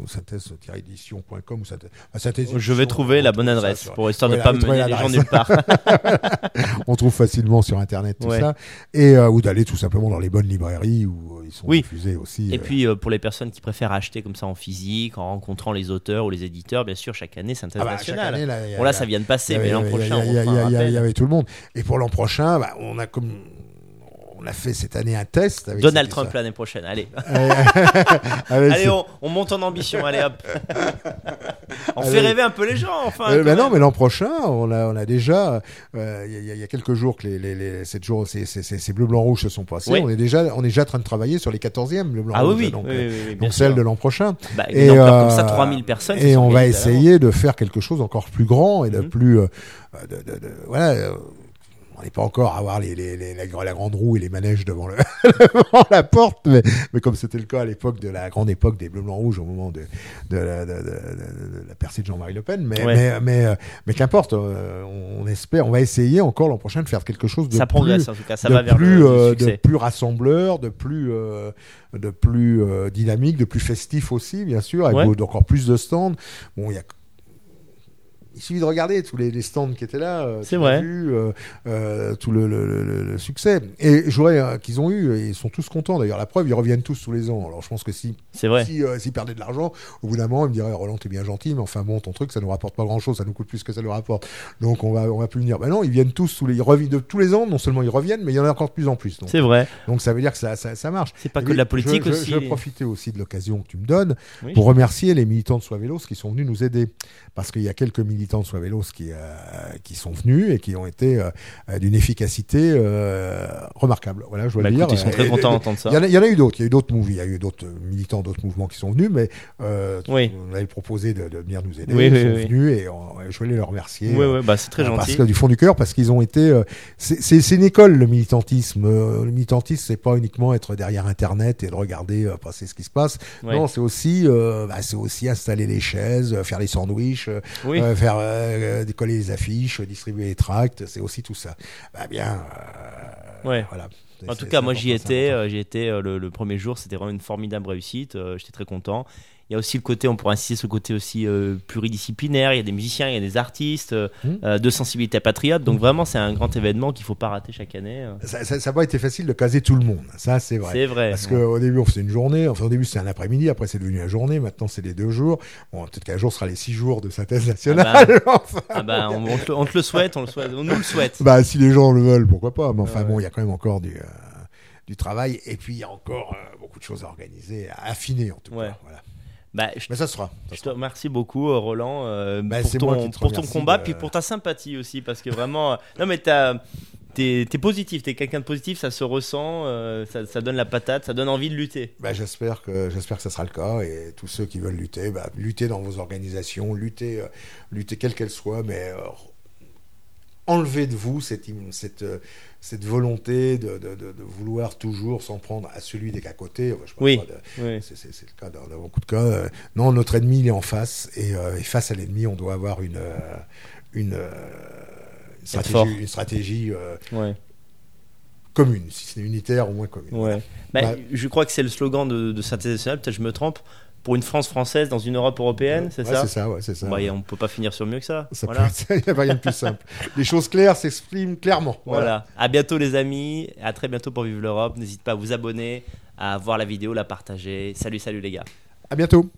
synthèse-édition.com ou synthèse, bah, synthèse Je vais trouver la bonne adresse sur- pour histoire de Voilà, pas mener les gens nulle part. on trouve facilement sur internet tout Ouais. ça et euh, ou d'aller tout simplement dans les bonnes librairies où euh, ils sont Oui. diffusés aussi Et euh, puis euh, pour les personnes qui préfèrent acheter comme ça en physique, en rencontrant les auteurs ou les éditeurs, bien sûr, chaque année, Synthèse ah bah, nationale. année, là, a- Bon là, ça vient de passer, mais l'an prochain, il y avait tout le monde et pour l'an prochain bah, on a comme on a fait cette année un test avec Donald Trump l'année prochaine, allez. allez, on, on monte en ambition, allez hop. on fait rêver un peu les gens, enfin. Euh, bah non, mais l'an prochain, on a, on a déjà, euh, il y, a- il y a quelques jours que les, les, les jours, ces, ces, ces- ces bleus blancs rouges se sont passés. Oui. On est déjà, on est déjà en train de travailler sur les 14e bleus blancs Ah oui, rouges. oui, donc, oui, euh, oui, oui, bien donc celles sûr. de l'an prochain. Bah, Et, ampleur comme ça, euh, 3000 personnes. Et on va essayer de faire quelque chose encore plus grand et de Mhm. plus, euh, de, de- de- voilà. On n'est pas encore à avoir les, les, les- la, la grande roue et les manèges devant, le, devant la porte, mais, mais comme c'était le cas à l'époque de la grande époque des bleus blancs rouges au moment de, de, la, de- de- la percée de Jean-Marie Le Pen, mais, Ouais. mais, mais, euh, mais qu'importe, euh, on espère, on va essayer encore l'an prochain de faire quelque chose de Ça plus, progresse en tout cas, ça de va vers plus, le, le de succès. plus rassembleur, de plus, euh, de plus dynamique, de plus festif aussi, bien sûr, avec Ouais. d'encore plus de stands. Bon, il y a il suffit de regarder tous les, les stands qui étaient là. euh, C'est vrai. vu, euh, euh, tout le, le- le- le succès. Et je voudrais euh, qu'ils ont eu, et ils sont tous contents. D'ailleurs, la preuve, ils reviennent tous tous les ans. Alors, je pense que si C'est vrai. si, s'ils perdaient de l'argent, au bout d'un moment, ils me diraient Roland, t'es bien gentil, mais enfin bon, ton truc, ça nous rapporte pas grand chose, ça nous coûte plus que ça nous rapporte. Donc on va, on va plus venir. Ben non, ils viennent tous, tous les, ils reviennent de tous les ans, non seulement ils reviennent, mais il y en a encore de plus en plus. C'est vrai. donc ça veut dire que ça, ça, ça marche. C'est pas Et que de la je- politique je, aussi. Je vais profiter aussi de l'occasion que tu me donnes Oui. pour remercier les militants de Soivélos qui sont venus nous aider. Parce qu'il y a quelques militants de Soivélos qui, euh, qui sont venus et qui ont été euh, d'une efficacité euh, remarquable. Voilà, je dois Bah, le dire. écoute, ils sont très Et- contents d'entendre ça. il y, en a, il y en a eu d'autres, il y a eu d'autres mouvements, il y a eu d'autres militants, d'autres mouvements qui sont venus, mais Oui. on avait proposé de, de venir nous aider, Oui, ils oui, sont venus et on- je voulais les remercier. Bah c'est très Parce gentil. que du fond du cœur, parce qu'ils ont été. c'est une école le militantisme. Le militantisme, c'est pas uniquement être derrière Internet et de regarder passer ce qui se passe. Non, c'est aussi, bah, c'est aussi installer les chaises, faire les sandwichs, euh, faire euh, décoller les affiches, euh, distribuer les tracts. C'est aussi tout ça. Bah bien. euh, Ouais. Voilà. En tout cas, moi j'y étais, important. euh, j'y étais euh, le, le premier jour, c'était vraiment une formidable réussite, euh, j'étais très content. Il y a aussi le côté, on pourrait insister sur le côté aussi euh, pluridisciplinaire, il y a des musiciens, il y a des artistes, euh, Hmm. euh, de sensibilité patriote, donc vraiment c'est un grand événement qu'il faut pas rater chaque année. Ça ça- ça n'a pas été facile de caser tout le monde. Ça, c'est vrai. C'est vrai. Parce ouais. qu'au début, on faisait une journée. Enfin, au début, c'était un après-midi. Après, c'est devenu une journée. Maintenant, c'est les deux jours. Bon, peut-être qu'un jour, ce sera les six jours de synthèse nationale. Enfin, Ah bah, on, on te, le- on te le souhaite, on, le souhaite, on nous le souhaite. bah, si les gens le veulent, pourquoi pas. Mais enfin, Ouais, bon, il y a quand même encore du, euh, du travail. Et puis, il y a encore euh, beaucoup de choses à organiser, à affiner, en tout Ouais. cas. Voilà. Bah, je, Mais ça sera. ça je te remercie beaucoup, euh, Roland, euh, Bah, pour, ton, pour ton combat, de- puis pour ta sympathie aussi, parce que vraiment, euh, non mais t'as- T'es t'es positif, t'es quelqu'un de positif, ça se ressent, euh, ça, ça donne la patate, ça donne envie de lutter. Bah, j'espère que j'espère que ça sera le cas et tous ceux qui veulent lutter, bah, lutter dans vos organisations, lutter, euh, lutter quelle qu'elle soit, mais euh, enlevez de vous cette euh, cette volonté de, de, de- de vouloir toujours s'en prendre à celui des qu'à côté. Enfin, je Oui. c'est, le cas dans, dans beaucoup de cas. Euh, non, notre ennemi il est en face et, euh, et face à l'ennemi, on doit avoir une une stratégie, une stratégie euh, Ouais. commune, si c'est unitaire au moins commune. Ouais. Bah, Bah, je crois que c'est le slogan de, de Synthèse nationale, peut-être je me trompe, pour une France française dans une Europe européenne, c'est Ouais, ça C'est ça, ouais, c'est ça. Bah, on peut pas finir sur mieux que ça. Ça voilà. peut- Il n'y a rien de plus simple. Les choses claires s'expriment clairement. Voilà. Voilà. À bientôt les amis. À très bientôt pour Vivre l'Europe. N'hésitez pas à vous abonner, à voir la vidéo, la partager. Salut, salut les gars. À bientôt.